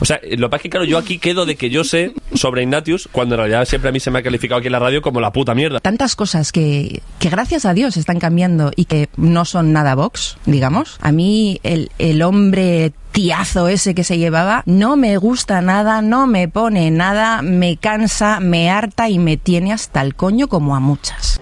O sea, lo que pasa es que claro, yo aquí quedo de que yo sé sobre Ignatius, cuando en realidad siempre a mí se me ha calificado aquí en la radio como la puta mierda. Tantas cosas que, que gracias a Dios están cambiando y que no son nada Vox, digamos. A mí el, el hombre tiazo ese que se llevaba no me gusta nada, no me pone nada, me cansa, me harta y me tiene hasta el coño como a muchas.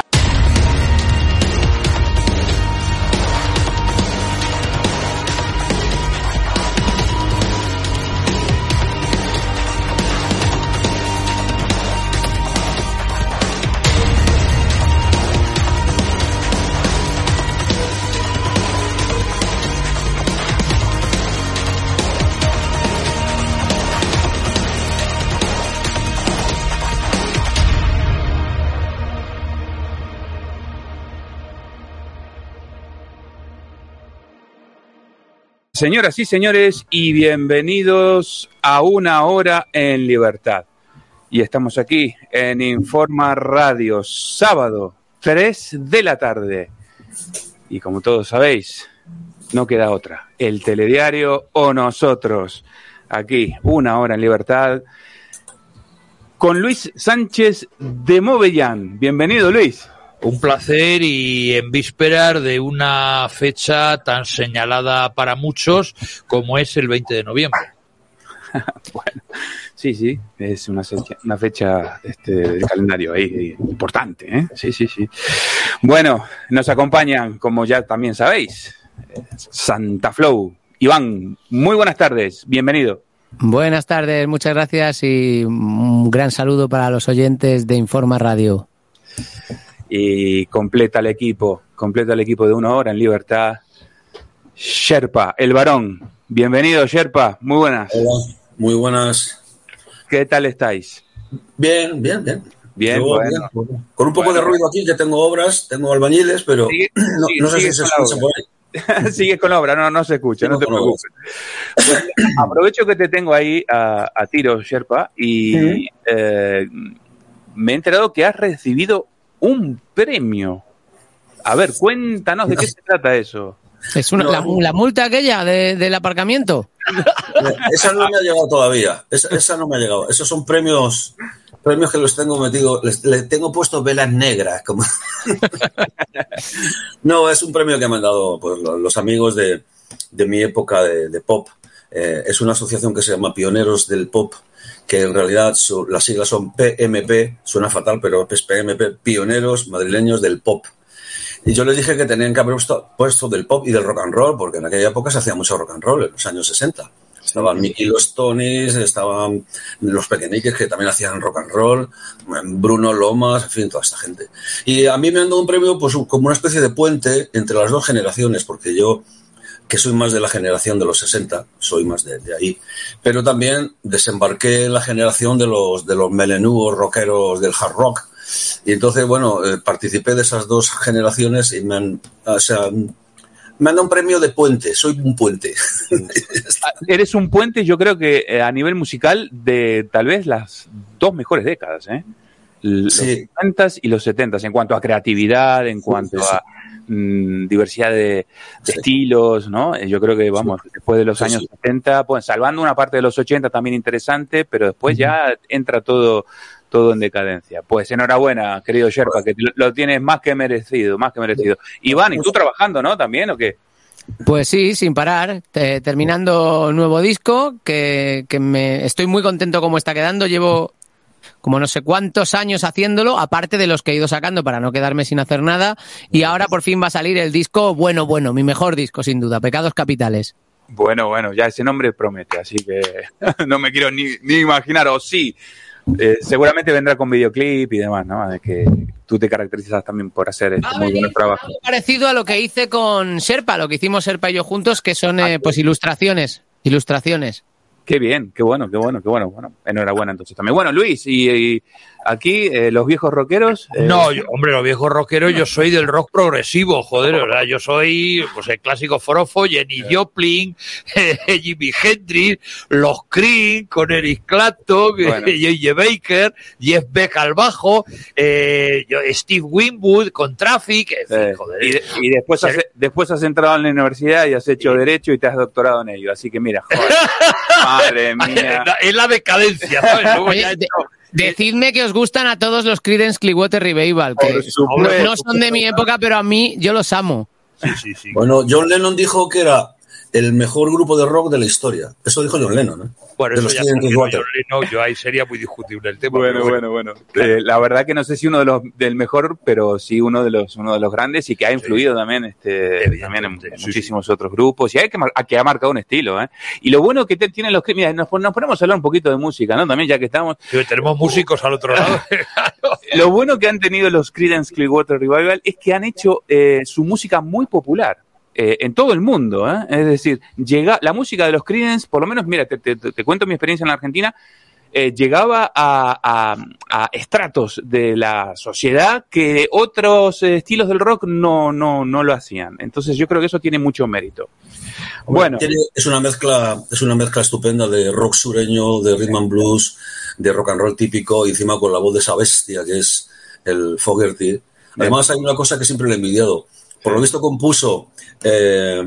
Señoras y señores, y bienvenidos a una hora en libertad. Y estamos aquí en Informa Radio, sábado, 3 de la tarde. Y como todos sabéis, no queda otra. El telediario o nosotros. Aquí, una hora en libertad. Con Luis Sánchez de Movellán. Bienvenido, Luis. Un placer y en vísperas de una fecha tan señalada para muchos como es el 20 de noviembre. bueno, sí, sí, es una fecha, una fecha este, de calendario ahí importante, ¿eh? Sí, sí, sí. Bueno, nos acompañan, como ya también sabéis, eh, Santa Flow. Iván, muy buenas tardes, bienvenido. Buenas tardes, muchas gracias y un gran saludo para los oyentes de Informa Radio. Y completa el equipo, completa el equipo de una hora en libertad. Sherpa, el varón. Bienvenido, Sherpa. Muy buenas. Hola, muy buenas. ¿Qué tal estáis? Bien, bien, bien. Bien, Yo, bueno. bien. Con un poco Bueno. de ruido aquí, que tengo obras, tengo albañiles, pero Sigue- no, sigue- no sé si se escucha obra. por ahí. Sigue con la obra, no, no se escucha, no te preocupes. Pues, aprovecho que te tengo ahí a, a tiro, Sherpa, y eh, me he enterado que has recibido un premio. A ver, cuéntanos de qué se trata eso. Es una, No. la, la multa aquella de- del aparcamiento. Esa no me ha llegado todavía. Esa, esa no me ha llegado. Esos son premios premios que los tengo metidos. Les, les tengo puesto velas negras. Como... no, es un premio que me han dado pues, lo- los amigos de, de mi época de, de pop. Eh, es una asociación que se llama Pioneros del Pop, que en realidad su- las siglas son PMP, suena fatal, pero es PMP, Pioneros Madrileños del Pop. Y yo les dije que tenían que haber puesto, puesto del pop y del rock and roll, porque en aquella época se hacía mucho rock and roll, en los años 60. Estaban Mickey los Tonys, estaban los pequeñiques que también hacían rock and roll, Bruno Lomas, en fin, toda esta gente. Y a mí me han dado un premio pues como una especie de puente entre las dos generaciones, porque yo, que soy más de la generación de los 60, soy más de, de ahí, pero también desembarqué en la generación de los, de los melenúos rockeros del hard rock. Y entonces, bueno, eh, participé de esas dos generaciones y me han, o sea, me han dado un premio de puente, soy un puente. Ah, Eres un puente, yo creo que eh, a nivel musical, de tal vez las dos mejores décadas, ¿eh? Los Sí. 60 y los 70 en cuanto a creatividad, en cuanto sí, sí. a mm, diversidad de, de estilos, ¿no? Eh, Yo creo que, vamos, después de los Sí, años sí. 70, pues salvando una parte de los 80 también interesante, pero después ya entra todo todo en decadencia. Pues enhorabuena, querido Sherpa, que lo, tienes más que merecido, más que merecido. Iván, ¿y tú trabajando, no? ¿También o qué? Pues sí, sin parar, te- terminando nuevo disco, que, que me estoy muy contento como está quedando. Llevo como no sé cuántos años haciéndolo, aparte de los que he ido sacando para no quedarme sin hacer nada. Y ahora por fin va a salir el disco, bueno, bueno, mi mejor disco sin duda, Pecados Capitales. Bueno, bueno, ya ese nombre promete, así que no me quiero ni, ni imaginar, o sí, eh, seguramente vendrá con videoclip y demás, ¿no? De que tú te caracterizas también por hacer este muy buenos trabajos. Algo parecido a lo que hice con Sherpa, lo que hicimos Sherpa y yo juntos, que son eh, pues ilustraciones, ilustraciones. Qué bien, qué bueno, qué bueno, qué bueno. Bueno, enhorabuena entonces también. Bueno, Luis, y, y aquí eh, los viejos rockeros. eh, No, yo- hombre, los viejos rockeros, yo soy del rock progresivo, joder, ¿verdad? Yo soy pues el clásico forofo, Jenny Joplin, Jimi Hendrix, los Cream, con Eric Clapton, Bueno. J.J. Baker, Jeff Beck al bajo, eh, yo- Steve Winwood con Traffic, en fin, eh, joder. y, de- y después, has, después has entrado en la universidad y has hecho Derecho y te has doctorado en ello. Así que mira, joder, madre mía. es la decadencia, ¿sabes? Luego ya Oye, de- decidme que os gustan a todos los Creedence Clearwater Revival, que no son de mi época, pero a mí yo los amo. Bueno, John Lennon dijo que era el mejor grupo de rock de la historia. Eso dijo John Lennon, ¿eh? Bueno, de eso los ya Creedence digo Clearwater. yo, no, yo ahí sería muy discutible el tema. Bueno, bueno, bueno. Eh, la verdad que no sé si uno de los del mejor, pero sí uno de los uno de los grandes y que ha influido también este también en, en muchísimos otros grupos y hay que mar- que ha marcado un estilo, ¿eh? Y lo bueno que te- tienen los que mira, nos, nos ponemos a hablar un poquito de música, ¿no? También ya que estamos Sí, tenemos músicos al otro lado. lo bueno que han tenido los Creedence Clearwater Revival es que han hecho eh, su música muy popular. Eh, en todo el mundo, ¿eh? es decir, llega la música de los Creedence, por lo menos, mira, te, te- te cuento mi experiencia en la Argentina, eh, llegaba a, a- a estratos de la sociedad que otros eh, estilos del rock no, no, no lo hacían. Entonces yo creo que eso tiene mucho mérito. Bueno, es una mezcla, es una mezcla estupenda de rock sureño, de rhythm and blues, de rock and roll típico, y encima con la voz de esa bestia que es el Fogerty. Además, hay una cosa que siempre le he envidiado. Por lo visto compuso eh,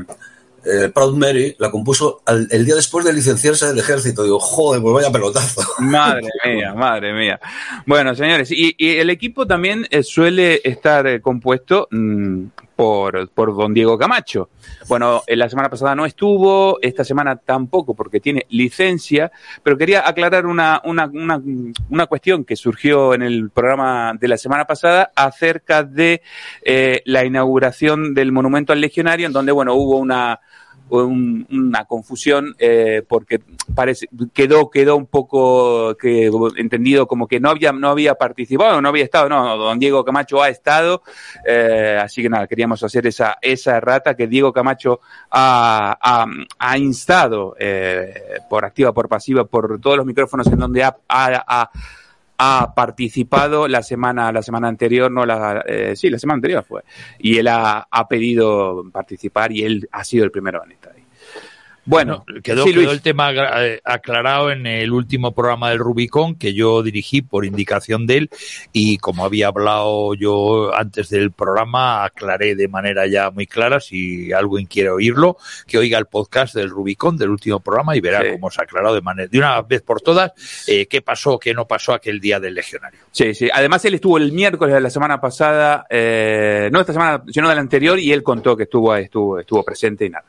eh, Proud Mary, la compuso el día después de licenciarse del ejército. Digo, joder, pues vaya pelotazo. Madre mía, madre mía. Bueno, señores, y, el equipo también eh, suele estar compuesto mm, por, por don Diego Camacho. Bueno, eh, la semana pasada no estuvo, esta semana tampoco porque tiene licencia, pero quería aclarar una, una, una, una cuestión que surgió en el programa de la semana pasada acerca de eh, la inauguración del Monumento al Legionario, en donde, bueno, hubo una un- una confusión eh, porque parece quedó quedó un poco que entendido como que no había no había participado no había estado no don Diego Camacho ha estado eh, así que nada queríamos hacer esa esa errata que Diego Camacho ha, ha, ha instado eh, por activa por pasiva por todos los micrófonos en donde ha, ha- ha- participado la semana la semana anterior no la eh, sí la semana anterior fue. Y él ha, ha pedido participar y él ha sido el primero en estar Bueno, quedó, sí, quedó Luis. el tema eh, aclarado en el último programa del Rubicón que yo dirigí por indicación de él y como había hablado yo antes del programa aclaré de manera ya muy clara si alguien quiere oírlo que oiga el podcast del Rubicón del último programa y verá Sí. cómo se ha aclarado de manera de una vez por todas eh, qué pasó qué no pasó aquel día del legionario. Sí, sí. Además, él estuvo el miércoles de la semana pasada, eh, no esta semana, sino de la anterior, y él contó que estuvo estuvo, estuvo presente y nada.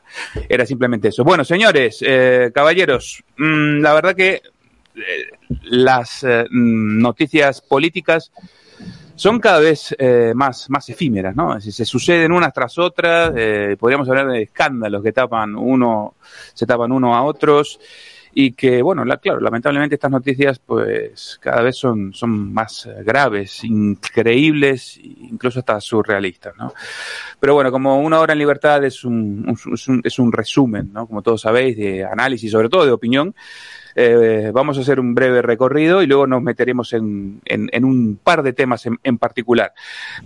Era simplemente eso. Bueno, señores, eh, caballeros, mm, la verdad que eh, las eh, mm, noticias políticas son cada vez eh, más, más efímeras, ¿no? Se suceden unas tras otras, eh, podríamos hablar de escándalos que tapan uno, se tapan uno a otros y que, bueno, la- claro, lamentablemente estas noticias pues cada vez son, son más graves, increíbles, e incluso hasta surrealistas, ¿no? Pero bueno, como una hora en libertad es un, es un, es un resumen, ¿no? Como todos sabéis, de análisis, sobre todo de opinión, eh, vamos a hacer un breve recorrido y luego nos meteremos en, en- un par de temas en, en particular.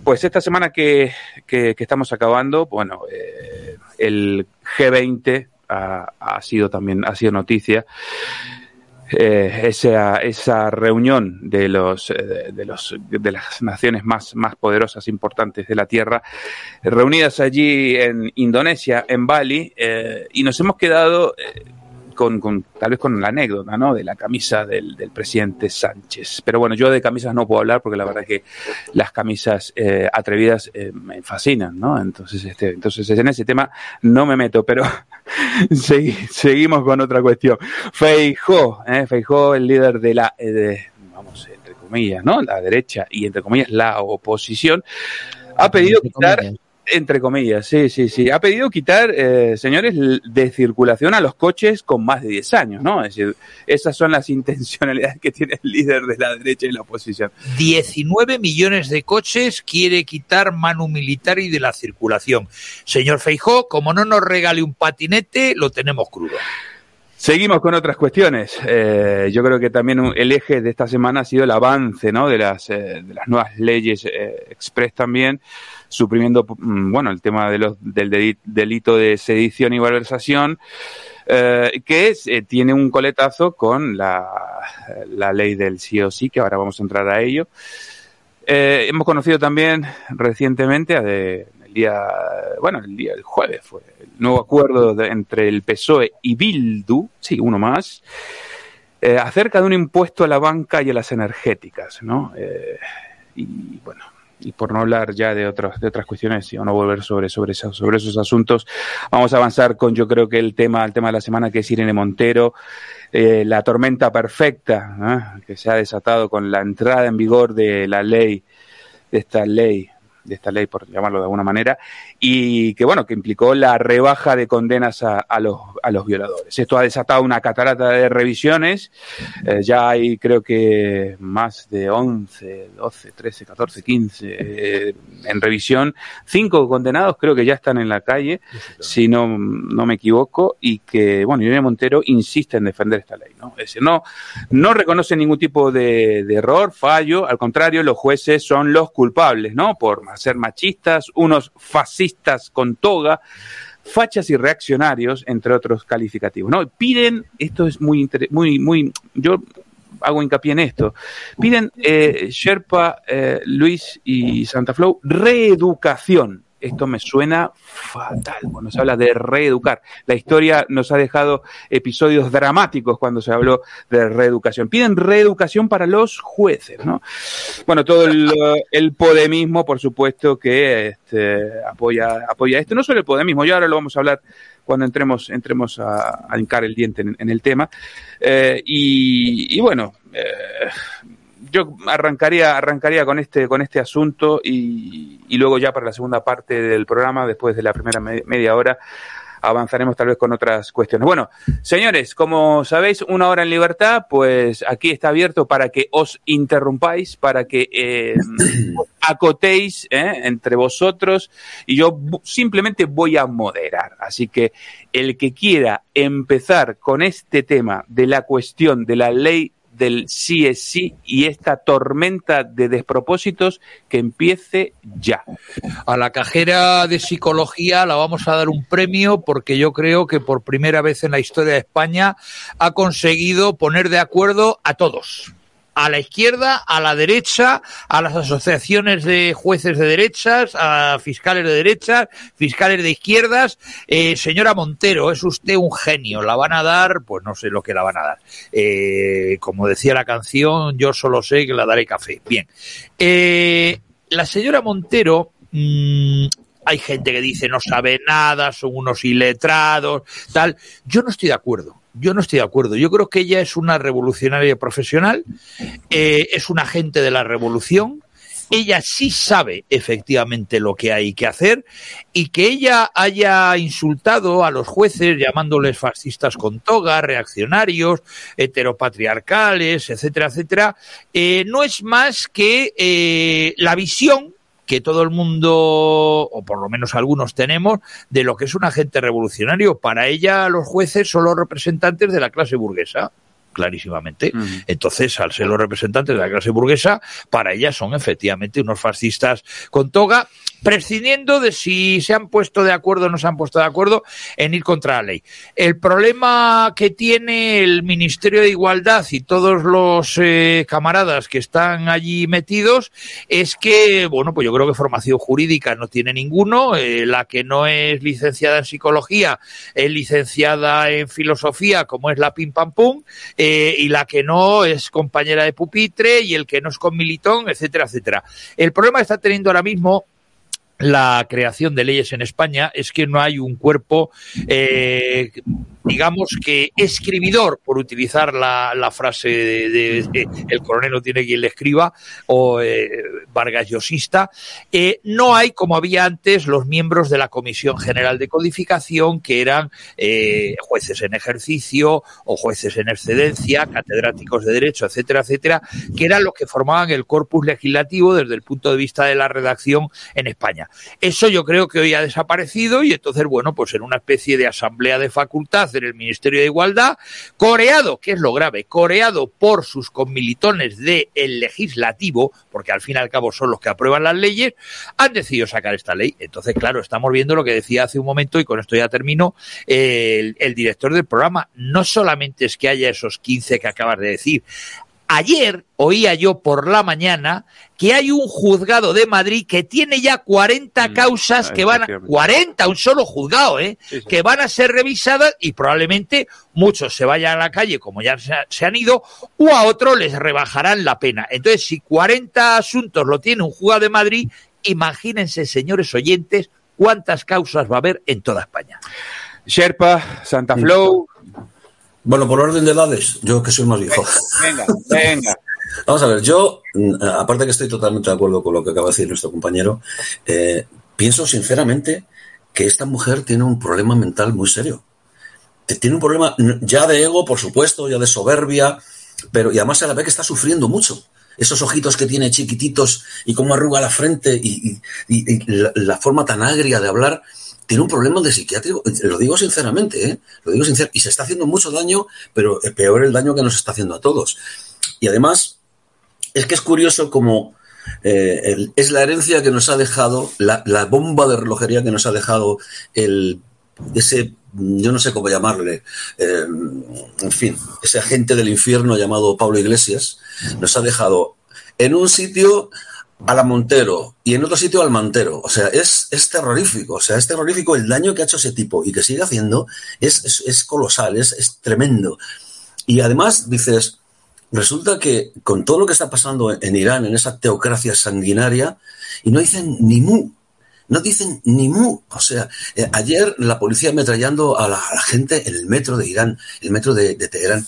Pues esta semana que, que- que estamos acabando, bueno, eh, el G20 ha, sido también ha sido noticia. Eh, esa, esa reunión de los, eh, de los de las naciones más, más poderosas importantes de la Tierra reunidas allí en Indonesia en Bali eh, y nos hemos quedado con, con- tal vez con la anécdota ¿no? de la camisa del, del presidente Sánchez. Pero bueno, yo de camisas no puedo hablar porque la verdad que las camisas eh, atrevidas eh, me fascinan, ¿no? Entonces, este, entonces en ese tema no me meto, pero segui- seguimos con otra cuestión. Feijó, ¿eh? Feijó, el líder de la, eh, de- vamos, entre comillas, ¿no? La derecha y entre comillas la oposición, ha pedido quitar entre comillas, sí, sí, sí. Ha pedido quitar, eh, señores, de circulación a los coches con más de 10 años, ¿no? Es decir, esas son las intencionalidades que tiene el líder de la derecha y la oposición. 19 millones de coches quiere quitar Manu Militar y de la circulación. Señor Feijó, como no nos regale un patinete, lo tenemos crudo. Seguimos con otras cuestiones. Eh, yo creo que también el eje de esta semana ha sido el avance, ¿no? De las, eh, de las nuevas leyes express también, suprimiendo, mm, bueno, el tema de los, del delito de sedición y malversación, eh, que eh, tiene un coletazo con la, la ley del sí o sí, que ahora vamos a entrar a ello. Eh, hemos conocido también recientemente, el día, bueno, el día del jueves fue el nuevo acuerdo de- entre el PSOE y Bildu, sí, uno más, eh, acerca de un impuesto a la banca y a las energéticas, ¿no? Eh, y bueno, y por no hablar ya de otras de otras cuestiones y no volver sobre sobre esos, sobre esos asuntos, vamos a avanzar con yo creo que el tema el tema de la semana que es Irene Montero, eh, la tormenta perfecta ¿eh? que se ha desatado con la entrada en vigor de la ley de esta ley de esta ley, por llamarlo de alguna manera, y que bueno, que implicó la rebaja de condenas a, a los, a los violadores. Esto ha desatado una catarata de revisiones, eh, ya hay creo que más de 11, 12, 13, 14, 15 eh, en revisión, cinco condenados creo que ya están en la calle, si no, no me equivoco, y que, bueno, Irene Montero insiste en defender esta ley, ¿no? Es decir, no, no reconoce ningún tipo de, de error, fallo, al contrario, los jueces son los culpables, ¿no? Por ser machistas, unos fascistas con toga, fachas y reaccionarios, entre otros calificativos, ¿no? Piden, esto es muy, muy, muy, yo hago hincapié en esto, piden eh, Sherpa, eh, Luis y Santa Flow reeducación. Esto me suena fatal cuando se habla de reeducar. La historia nos ha dejado episodios dramáticos cuando se habló de reeducación. Piden reeducación para los jueces, ¿no? Bueno, todo el, el podemismo, por supuesto, que este, apoya, apoya esto. No solo el podemismo, ya ahora lo vamos a hablar cuando entremos, entremos a, a hincar el diente en, el tema. Eh, y, y bueno, eh, yo arrancaría, arrancaría con este, con este asunto y, y luego ya para la segunda parte del programa, después de la primera me- media hora, avanzaremos tal vez con otras cuestiones. Bueno, señores, como sabéis, una hora en libertad, pues aquí está abierto para que os interrumpáis, para que eh, acotéis eh, entre vosotros y yo simplemente voy a moderar. Así que el que quiera empezar con este tema de la cuestión de la ley del sí es sí y esta tormenta de despropósitos que empiece ya. A la cajera de psicología la vamos a dar un premio porque yo creo que por primera vez en la historia de España ha conseguido poner de acuerdo a todos a la izquierda, a la derecha, a las asociaciones de jueces de derechas, a fiscales de derechas, fiscales de izquierdas. Eh, señora Montero, es usted un genio. La van a dar, pues no sé lo que la van a dar. Eh, como decía la canción, yo solo sé que la daré café. Bien. Eh, la señora Montero mm, hay gente que dice no sabe nada, son unos iletrados, tal. Yo no estoy de acuerdo. Yo no estoy de acuerdo. Yo creo que ella es una revolucionaria profesional, eh, es una agente de la revolución. Ella sí sabe efectivamente lo que hay que hacer y que ella haya insultado a los jueces llamándoles fascistas con toga, reaccionarios, heteropatriarcales, etcétera, etcétera, eh, no es más que eh, la visión que todo el mundo, o por lo menos algunos tenemos, de lo que es un agente revolucionario. Para ella los jueces son los representantes de la clase burguesa clarísimamente. Entonces, al ser los representantes de la clase burguesa, para ella son efectivamente unos fascistas con toga, prescindiendo de si se han puesto de acuerdo o no se han puesto de acuerdo en ir contra la ley. El problema que tiene el Ministerio de Igualdad y todos los eh, camaradas que están allí metidos es que, bueno, pues yo creo que formación jurídica no tiene ninguno. Eh, la que no es licenciada en psicología es licenciada en filosofía, como es la Pim Pam Pum, eh, y la que no es compañera de pupitre y el que no es con militón, etcétera, etcétera. El problema que está teniendo ahora mismo la creación de leyes en España es que no hay un cuerpo, eh, digamos que escribidor, por utilizar la, la frase de, el coronel no tiene quien le escriba, o eh, Vargas Llosista, eh, no hay, como había antes, los miembros de la Comisión General de Codificación, que eran eh, jueces en ejercicio o jueces en excedencia, catedráticos de Derecho, etcétera, etcétera, que eran los que formaban el corpus legislativo desde el punto de vista de la redacción en España. Eso yo creo que hoy ha desaparecido y entonces, bueno, pues en una especie de asamblea de facultad en el Ministerio de Igualdad, coreado, que es lo grave, coreado por sus conmilitones del legislativo, porque al fin y al cabo son los que aprueban las leyes, han decidido sacar esta ley. Entonces, claro, estamos viendo lo que decía hace un momento y con esto ya termino, el, el director del programa. No solamente es que haya esos 15 que acabas de decir, Ayer oía yo por la mañana que hay un juzgado de Madrid que tiene ya 40 Mm, causas que van a 40, un solo juzgado, ¿eh? que van a ser revisadas y probablemente muchos se vayan a la calle como ya se, se han ido o a otros les rebajarán la pena. Entonces, si 40 asuntos lo tiene un juzgado de Madrid, imagínense, señores oyentes, cuántas causas va a haber en toda España. Sherpa, Santa Flow. Bueno, por orden de edades, yo que soy más viejo. Venga, venga. Vamos a ver, yo, mm, aparte que estoy totalmente de acuerdo con lo que acaba de decir nuestro compañero, eh, pienso sinceramente que esta mujer tiene un problema mental muy serio. Tiene un problema ya de ego, por supuesto, ya de soberbia, pero y además se la ve que está sufriendo mucho. Esos ojitos que tiene chiquititos y cómo arruga la frente y, y, y, y la, la, forma tan agria de hablar, tiene un problema de psiquiátrico. Lo digo sinceramente, ¿eh? lo digo sinceramente. Y se está haciendo mucho daño, pero peor el daño que nos está haciendo a todos. Y además, es que es curioso como eh, es la herencia que nos ha dejado, la, la, bomba de relojería que nos ha dejado el, ese, yo no sé cómo llamarle, eh, en fin, ese agente del infierno llamado Pablo Iglesias, nos ha dejado en un sitio a la Montero y en otro sitio al Mantero. O sea, es, es terrorífico. O sea, es terrorífico el daño que ha hecho ese tipo y que sigue haciendo. Es, es, es colosal, es, es tremendo. Y además dices, resulta que con todo lo que está pasando en Irán, en esa teocracia sanguinaria, y no dicen ni mu, no dicen ni mu. O sea, eh, ayer la policía ametrallando a la, gente en el metro de Irán, el metro de, de, Teherán,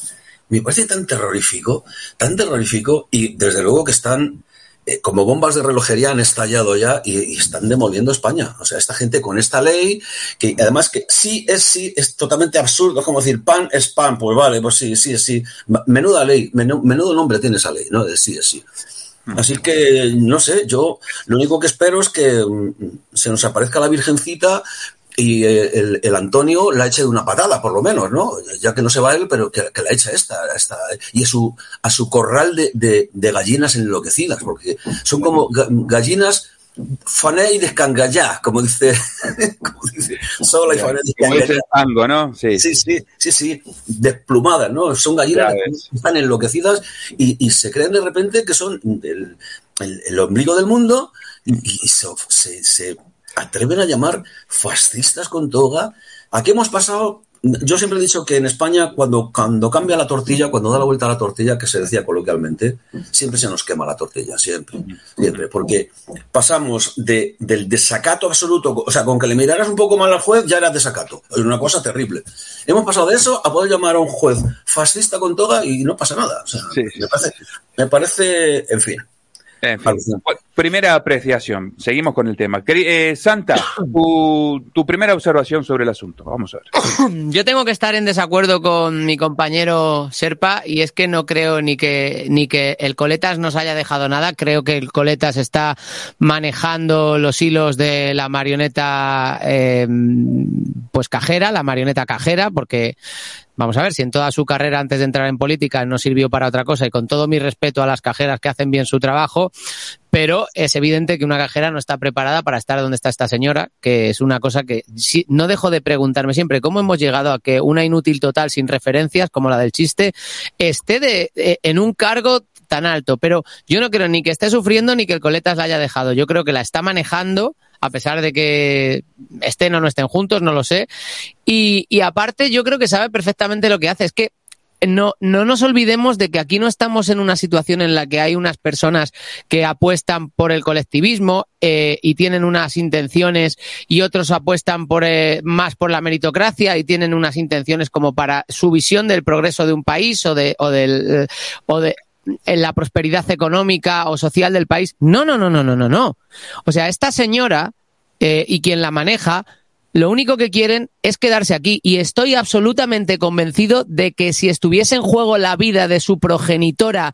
me parece tan terrorífico, tan terrorífico, y desde luego que están eh, como bombas de relojería han estallado ya y, y, están demoliendo España. O sea, esta gente con esta ley, que además que sí es sí, es totalmente absurdo, es como decir pan es pan, pues vale, pues sí, sí es sí. Menuda ley, menudo, menudo nombre tiene esa ley, ¿no? De sí es sí. Así que, no sé, yo lo único que espero es que mm, se nos aparezca la Virgencita y el, el, Antonio la eche de una patada, por lo menos, ¿no? Ya que no se va él, pero que, la echa esta, esta, y a su, a su corral de, de, de gallinas enloquecidas, porque son como gallinas fané y descangallá, como dice, como dice Sola y fané y descangallá. ¿no? Sí. sí, sí, sí, sí, desplumadas, ¿no? Son gallinas que están enloquecidas y, y, se creen de repente que son el, el, el ombligo del mundo y, y se, se atreven a llamar fascistas con toga. Aquí hemos pasado, yo siempre he dicho que en España cuando, cuando cambia la tortilla, cuando da la vuelta a la tortilla, que se decía coloquialmente, siempre se nos quema la tortilla, siempre, siempre, porque pasamos de, del desacato absoluto, o sea, con que le miraras un poco mal al juez ya era desacato, es una cosa terrible. Hemos pasado de eso a poder llamar a un juez fascista con toga y no pasa nada. O sea, me, parece, me parece, en fin. En fin, primera apreciación. Seguimos con el tema. Eh, Santa, tu, tu, primera observación sobre el asunto. Vamos a ver. Yo tengo que estar en desacuerdo con mi compañero Serpa y es que no creo ni que, ni que el Coletas nos haya dejado nada. Creo que el Coletas está manejando los hilos de la marioneta eh, pues cajera, la marioneta cajera, porque Vamos a ver, si en toda su carrera antes de entrar en política no sirvió para otra cosa y con todo mi respeto a las cajeras que hacen bien su trabajo, pero es evidente que una cajera no está preparada para estar donde está esta señora, que es una cosa que no dejo de preguntarme siempre, ¿cómo hemos llegado a que una inútil total sin referencias, como la del chiste, esté de, en un cargo tan alto? Pero yo no creo ni que esté sufriendo ni que el Coletas la haya dejado, yo creo que la está manejando a pesar de que estén o no estén juntos, no lo sé. Y, aparte, yo creo que sabe perfectamente lo que hace. Es que no, no nos olvidemos de que aquí no estamos en una situación en la que hay unas personas que apuestan por el colectivismo eh, y tienen unas intenciones y otros apuestan por eh, más por la meritocracia y tienen unas intenciones como para su visión del progreso de un país o de o del o de en la prosperidad económica o social del país. No, no, no, no, no, no, no. O sea, esta señora eh, y quien la maneja, lo único que quieren es quedarse aquí. Y estoy absolutamente convencido de que si estuviese en juego la vida de su progenitora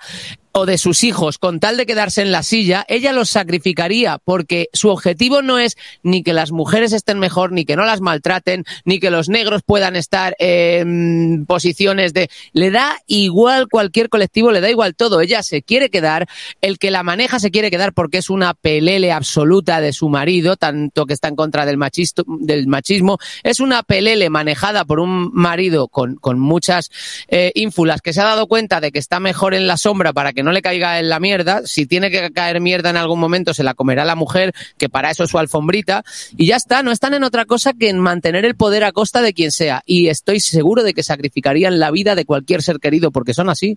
o de sus hijos con tal de quedarse en la silla, ella los sacrificaría porque su objetivo no es ni que las mujeres estén mejor, ni que no las maltraten, ni que los negros puedan estar en posiciones de... Le da igual cualquier colectivo, le da igual todo. Ella se quiere quedar, el que la maneja se quiere quedar porque es una pelele absoluta de su marido, tanto que está en contra del, machisto, del machismo. Es una pelele manejada por un marido con, con muchas eh, ínfulas que se ha dado cuenta de que está mejor en la sombra para que que no le caiga en la mierda. Si tiene que caer mierda en algún momento, se la comerá la mujer, que para eso es su alfombrita. Y ya está, no están en otra cosa que en mantener el poder a costa de quien sea. Y estoy seguro de que sacrificarían la vida de cualquier ser querido, porque son así.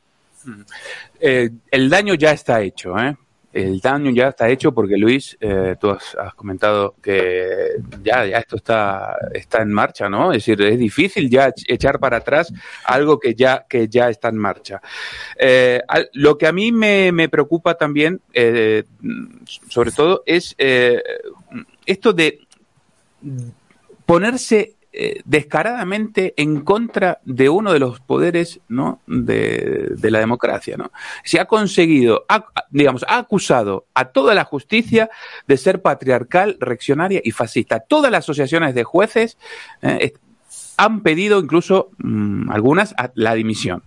Eh, el daño ya está hecho, ¿eh? El daño ya está hecho porque Luis, eh, tú has, comentado que ya, esto está, está en marcha, ¿no? Es decir, es difícil ya echar para atrás algo que ya, que ya está en marcha. Eh, lo que a mí me, me preocupa también, eh, sobre todo, es esto de ponerse eh, descaradamente en contra de uno de los poderes ¿no? de, la democracia. ¿no? Se ha conseguido, digamos, ha acusado a toda la justicia de ser patriarcal, reaccionaria y fascista. Todas las asociaciones de jueces eh, han pedido incluso mmm, algunas la dimisión.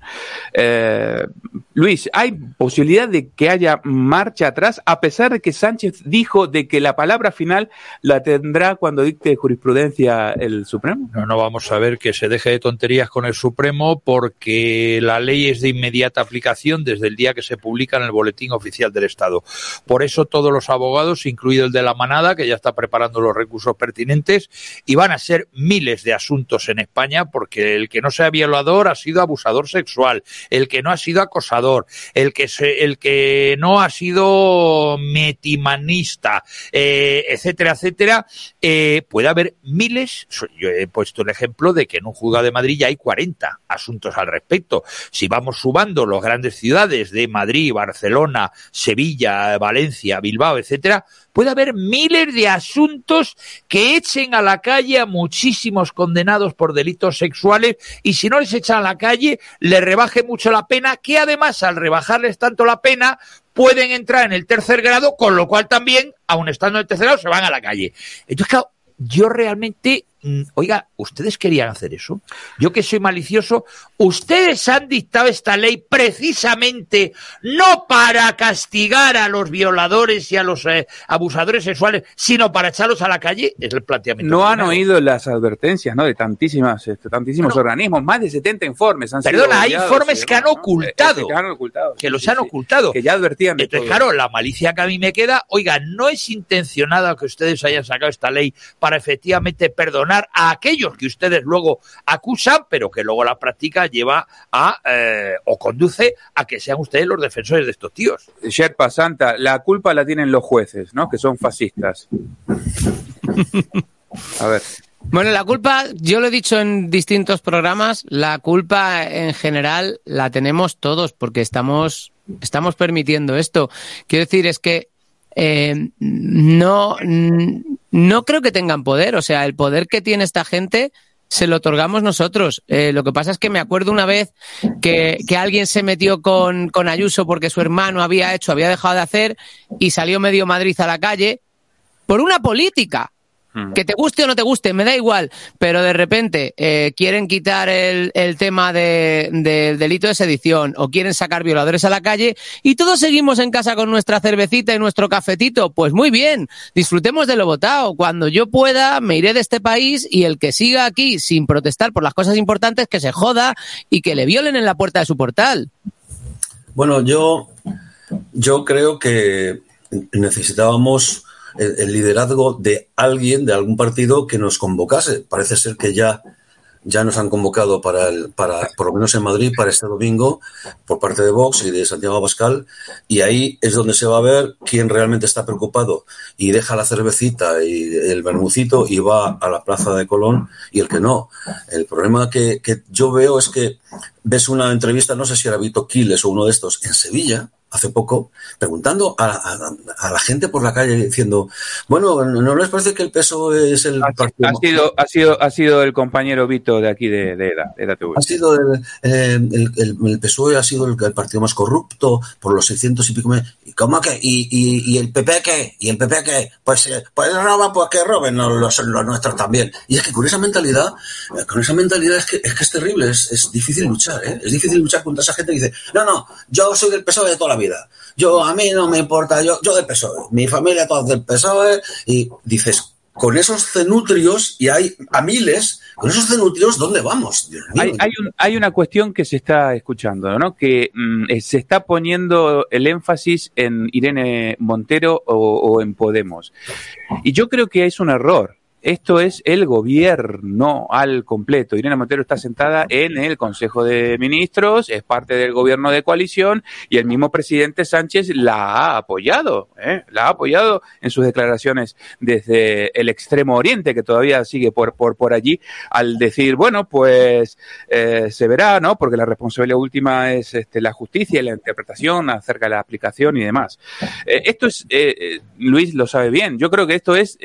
Eh, Luis, ¿hay posibilidad de que haya marcha atrás a pesar de que Sánchez dijo de que la palabra final la tendrá cuando dicte jurisprudencia el Supremo? No, no vamos a ver que se deje de tonterías con el Supremo porque la ley es de inmediata aplicación desde el día que se publica en el Boletín Oficial del Estado. Por eso todos los abogados, incluido el de la manada, que ya está preparando los recursos pertinentes, y van a ser miles de asuntos en España porque el que no sea violador ha sido abusador sexual, el que no ha sido acosador, el que se, el que no ha sido metimanista, eh, etcétera, etcétera, eh, puede haber miles. Yo he puesto el ejemplo de que en un juzgado de Madrid ya hay 40 asuntos al respecto. Si vamos subando las grandes ciudades de Madrid, Barcelona, Sevilla, Valencia, Bilbao, etcétera, puede haber miles de asuntos que echen a la calle a muchísimos condenados por delitos sexuales y si no les echan a la calle, les rebaje mucho la pena, que además al rebajarles tanto la pena, pueden entrar en el tercer grado, con lo cual también, aun estando en el tercer grado, se van a la calle. Entonces, claro, yo realmente oiga, ¿ustedes querían hacer eso? Yo que soy malicioso, ustedes han dictado esta ley precisamente no para castigar a los violadores y a los eh, abusadores sexuales, sino para echarlos a la calle, es el planteamiento. No han oído las advertencias ¿no? de tantísimas, este, tantísimos organismos, más de 70 informes han sido Perdona, hay informes ocultado. Eh, que han ocultado. que los Sí, han sí. ocultado. Que ya advertían de Entonces, todo. claro, la malicia que a mí me queda, oiga, no es intencionada que ustedes hayan sacado esta ley para efectivamente perdonar a aquellos que ustedes luego acusan, pero que luego la práctica lleva a, eh, o conduce a que sean ustedes los defensores de estos tíos. Sherpa Santa, la culpa la tienen los jueces, ¿no? Que son fascistas. A ver. Bueno, la culpa, yo lo he dicho en distintos programas, la culpa en general la tenemos todos porque estamos, estamos permitiendo esto. Quiero decir, es que eh, no, no creo que tengan poder. O sea, el poder que tiene esta gente se lo otorgamos nosotros. Eh, lo que pasa es que me acuerdo una vez que, que alguien se metió con, con Ayuso porque su hermano había hecho, había dejado de hacer y salió medio Madrid a la calle por una política. Que te guste o no te guste, me da igual. Pero de repente eh, quieren quitar el, el tema de- del delito de sedición o quieren sacar violadores a la calle y todos seguimos en casa con nuestra cervecita y nuestro cafetito. Pues muy bien, disfrutemos de lo votado. Cuando yo pueda, me iré de este país y el que siga aquí sin protestar por las cosas importantes, que se joda y que le violen en la puerta de su portal. Bueno, yo, yo creo que necesitábamos el, liderazgo de alguien, de algún partido que nos convocase. Parece ser que ya, ya nos han convocado para, el, para, por lo menos en Madrid, para este domingo, por parte de Vox y de Santiago Abascal, y ahí es donde se va a ver quién realmente está preocupado y deja la cervecita y el bermucito y va a la plaza de Colón y el que no. El problema que, que yo veo es que ves una entrevista, no sé si era Vito Quiles o uno de estos, en Sevilla, hace poco, preguntando a, a- a la gente por la calle diciendo, bueno, ¿no les parece que el PSOE es el partido Ha sido, ha sido, ha sido el compañero Vito de aquí de, de EDA, de TV. ha sido el, eh, el, el- el PSOE ha sido el, partido más corrupto por los 600 y pico ¿Y cómo que? ¿Y, y, y el PP qué? ¿Y el PP qué? Pues, eh, pues roba, pues que roben los, los, los nuestros también. Y es que con esa mentalidad, eh, con esa mentalidad es que es, que es terrible, es, es difícil luchar, ¿eh? Es difícil luchar contra esa gente que dice, no, no, yo soy del PSOE de toda la vida. Yo, a mí no me importa, yo, yo del PSOE. Mi familia todos del PSOE. Y dices, con esos cenutrios, y hay a miles, con esos cenutrios, ¿dónde vamos? Hay, hay, un- hay una cuestión que se está escuchando, ¿no? Que mm, eh, se está poniendo el énfasis en Irene Montero o en Podemos. Y yo creo que es un error. Esto es el gobierno al completo. Irene Montero está sentada en el Consejo de Ministros, es parte del gobierno de coalición y el mismo presidente Sánchez la ha apoyado, ¿eh? la ha apoyado en sus declaraciones desde el extremo oriente, que todavía sigue por, por, por allí, al decir, bueno, pues eh, se verá, ¿no? Porque la responsabilidad última es este, la justicia y la interpretación acerca de la aplicación y demás. Eh, esto es, Luis lo sabe bien, yo creo que esto es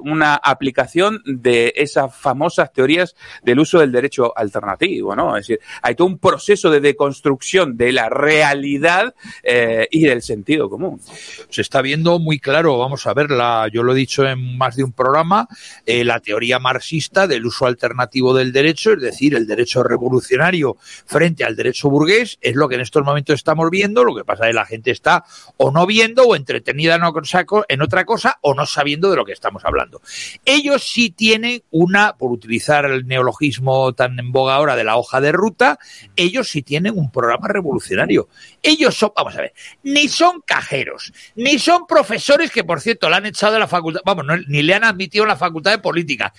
una aplicación de esas famosas teorías del uso del derecho alternativo, ¿no? Es decir, hay todo un proceso de deconstrucción de la realidad eh, y del sentido común. se está viendo muy claro, vamos a verla, yo lo he dicho en más de un programa, eh, la teoría marxista del uso alternativo del derecho, es decir, el derecho revolucionario frente al derecho burgués, es lo que en estos momentos estamos viendo, lo que pasa es que la gente está o no viendo o entretenida en otra co- en otra cosa o no sabiendo de lo que estamos hablando. Ellos sí tienen una, por utilizar el neologismo tan en boga ahora de la hoja de ruta, ellos sí tienen un programa revolucionario. Ellos son, vamos a ver, ni son cajeros, ni son profesores que, por cierto, la han echado de la facultad, vamos, ni le han admitido en la facultad de política.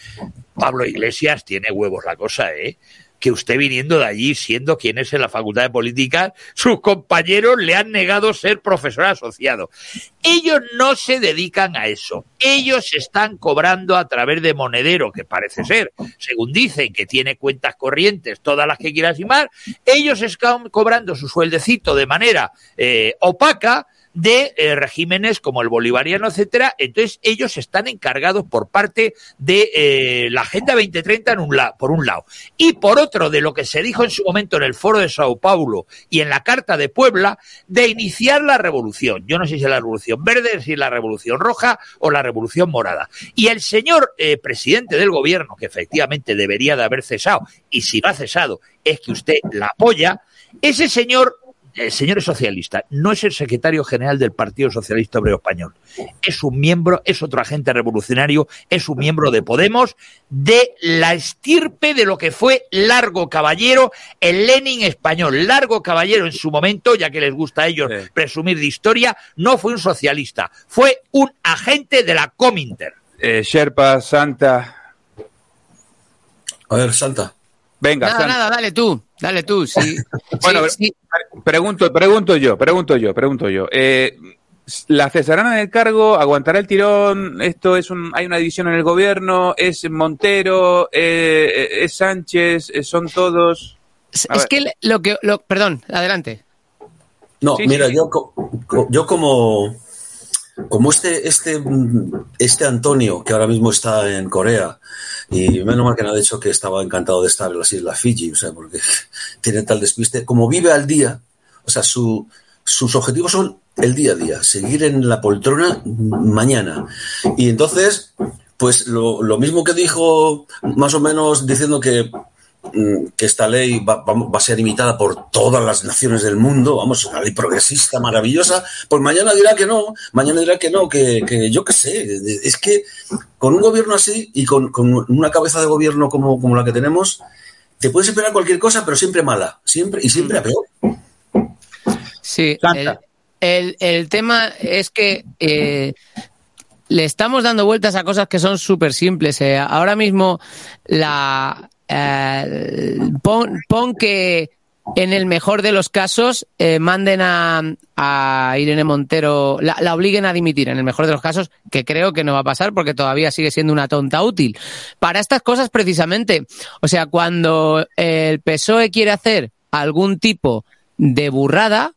Pablo Iglesias tiene huevos la cosa, ¿eh? Que usted viniendo de allí, siendo quien es en la facultad de política, sus compañeros le han negado ser profesor asociado. Ellos no se dedican a eso. Ellos están cobrando a través de monedero, que parece ser, según dicen, que tiene cuentas corrientes, todas las que quieras y. Ellos están cobrando su sueldecito de manera eh, opaca de eh, regímenes como el bolivariano, etcétera. Entonces, ellos están encargados por parte de eh, la Agenda 2030 en un la- por un lado. Y por otro, de lo que se dijo en su momento en el Foro de Sao Paulo y en la Carta de Puebla, de iniciar la revolución. Yo no sé si es la revolución verde, si es la revolución roja o la revolución morada. Y el señor eh, presidente del gobierno, que efectivamente debería de haber cesado, y si no ha cesado, es que usted la apoya, ese señor, el señor es socialista, no es el secretario general del Partido Socialista Obrero Español. Es un miembro, es otro agente revolucionario, es un miembro de Podemos, de la estirpe de lo que fue Largo Caballero, el Lenin español. Largo Caballero en su momento, ya que les gusta a ellos presumir de historia, no fue un socialista, fue un agente de la Cominter. Eh, Sherpa, Santa. A ver, Santa. Venga, Nada, nada, dale tú, dale tú. Sí, Bueno, sí, sí. Pregunto, pregunto yo, pregunto yo, pregunto yo. Eh, ¿La cesarán en el cargo? ¿Aguantará el tirón? ¿Esto es un, hay una división en el gobierno? ¿Es Montero? Eh, ¿Es Sánchez? Eh, ¿Son todos? Es, A es ver. que lo que, lo, perdón, adelante. No, Sí, mira, sí. yo, yo como, como este, este, este Antonio, que ahora mismo está en Corea, y menos mal que no ha dicho que estaba encantado de estar en las Islas Fiji, o sea, porque tiene tal despiste, como vive al día, o sea, su, sus objetivos son el día a día, seguir en la poltrona mañana. Y entonces, pues lo, mismo que dijo, más o menos diciendo que que esta ley va, va- va a ser imitada por todas las naciones del mundo, vamos, una ley progresista, maravillosa, pues mañana dirá que no, mañana dirá que no, que, que yo qué sé, es que con un gobierno así y con, con una cabeza de gobierno como, como la que tenemos, te puedes esperar cualquier cosa, pero siempre mala, siempre y siempre a peor. Sí, el, el- el tema es que eh, le estamos dando vueltas a cosas que son súper simples. eh. Ahora mismo, la eh, pon, que en el mejor de los casos eh, manden a, a Irene Montero, la, la obliguen a dimitir en el mejor de los casos, que creo que no va a pasar porque todavía sigue siendo una tonta útil. Para estas cosas precisamente, o sea, cuando el PSOE quiere hacer algún tipo de burrada,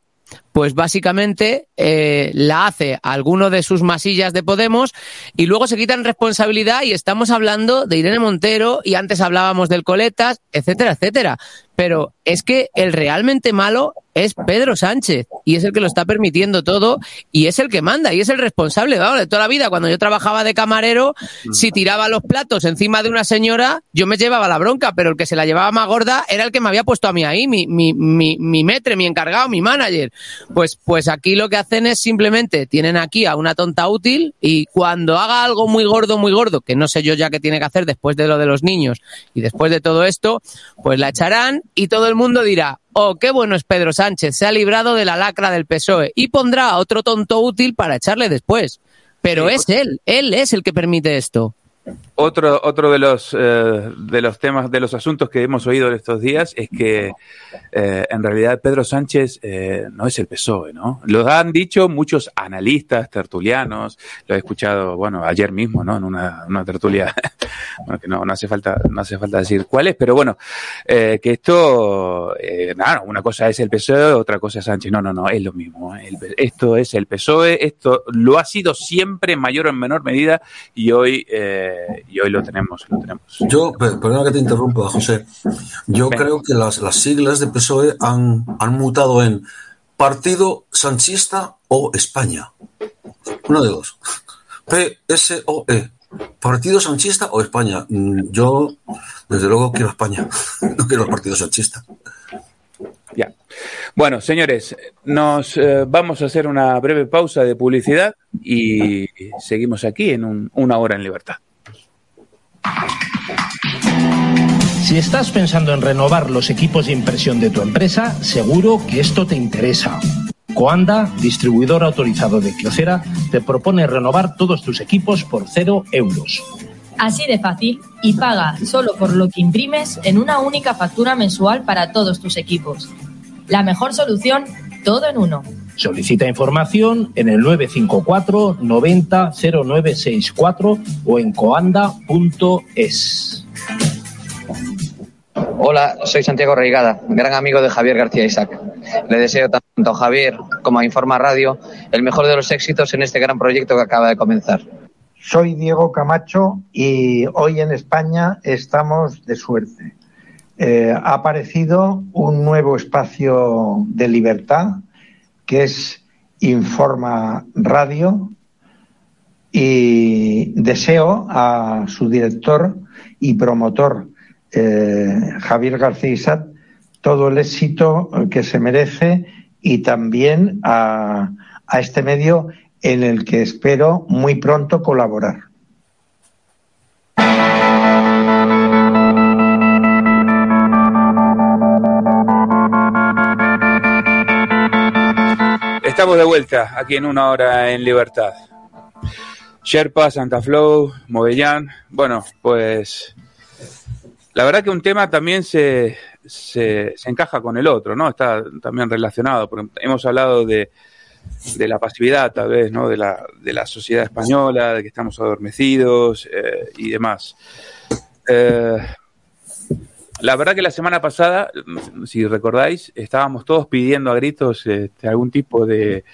pues básicamente eh, la hace alguno de sus masillas de Podemos y luego se quitan responsabilidad y estamos hablando de Irene Montero y antes hablábamos del Coletas, etcétera, etcétera. Pero es que el realmente malo es Pedro Sánchez y es el que lo está permitiendo todo y es el que manda y es el responsable vamos, de toda la vida. Cuando yo trabajaba de camarero, si tiraba los platos encima de una señora, yo me llevaba la bronca, pero el que se la llevaba más gorda era el que me había puesto a mí ahí, mi, mi, mi, mi metre, mi encargado, mi manager. Pues, pues aquí lo que hacen es simplemente tienen aquí a una tonta útil y cuando haga algo muy gordo, muy gordo, que no sé yo ya qué tiene que hacer después de lo de los niños y después de todo esto, pues la echarán y todo el mundo dirá, oh, qué bueno es Pedro Sánchez, se ha librado de la lacra del PSOE E", y pondrá a otro tonto útil para echarle después. Pero es él, él es el que permite esto. Otro, otro de los eh, de los temas, de los asuntos que hemos oído en estos días es que eh, en realidad Pedro Sánchez eh, no es el PSOE, ¿no? Lo han dicho muchos analistas, tertulianos, lo he escuchado, bueno, ayer mismo, ¿no? En una, una tertulia, que no, no hace falta, no hace falta decir cuál es, pero bueno, eh, que esto, eh, nada, una cosa es el PSOE, otra cosa es Sánchez. No, no, no, es lo mismo. ¿eh? El- esto es el PSOE, esto lo ha sido siempre mayor o en menor medida y hoy, eh, y hoy lo tenemos, lo tenemos. Yo, per- perdona que te interrumpa, José. Yo creo que las, las siglas de PSOE han, han mutado en Partido Sanchista o España. Uno de dos. PSOE. Partido Sanchista o España. Mm, Yo, desde luego, quiero España. No quiero el Partido Sanchista. Ya. Bueno, señores, nos eh, vamos a hacer una breve pausa de publicidad y seguimos aquí en un- una hora en libertad. Si estás pensando en renovar los equipos de impresión de tu empresa, seguro que esto te interesa. Coanda, distribuidor autorizado de Kyocera, te propone renovar todos tus equipos por cero euros. Así de fácil y paga solo por lo que imprimes en una única factura mensual para todos tus equipos. La mejor solución, todo en uno. Solicita información en el 954 90 0964 o en coanda.es. Hola, soy Santiago Reigada, gran amigo de Javier García Isaac. Le deseo tanto a Javier como a Informa Radio el mejor de los éxitos en este gran proyecto que acaba de comenzar. Soy Diego Camacho y hoy en España estamos de suerte. Eh, ha aparecido un nuevo espacio de libertad que es Informa Radio y deseo a su director y promotor eh, Javier García Isat todo el éxito que se merece y también a, a este medio en el que espero muy pronto colaborar. Estamos de vuelta aquí en una hora en libertad. Sherpa, Santa Flow, Movellán. Bueno, pues la verdad que un tema también se, se, se, encaja con el otro, ¿no? Está también relacionado, porque hemos hablado de, de la pasividad, tal vez, ¿no? De la, de la sociedad española, de que estamos adormecidos eh, y demás. Eh, la verdad que la semana pasada, si recordáis, estábamos todos pidiendo a gritos este, algún tipo de,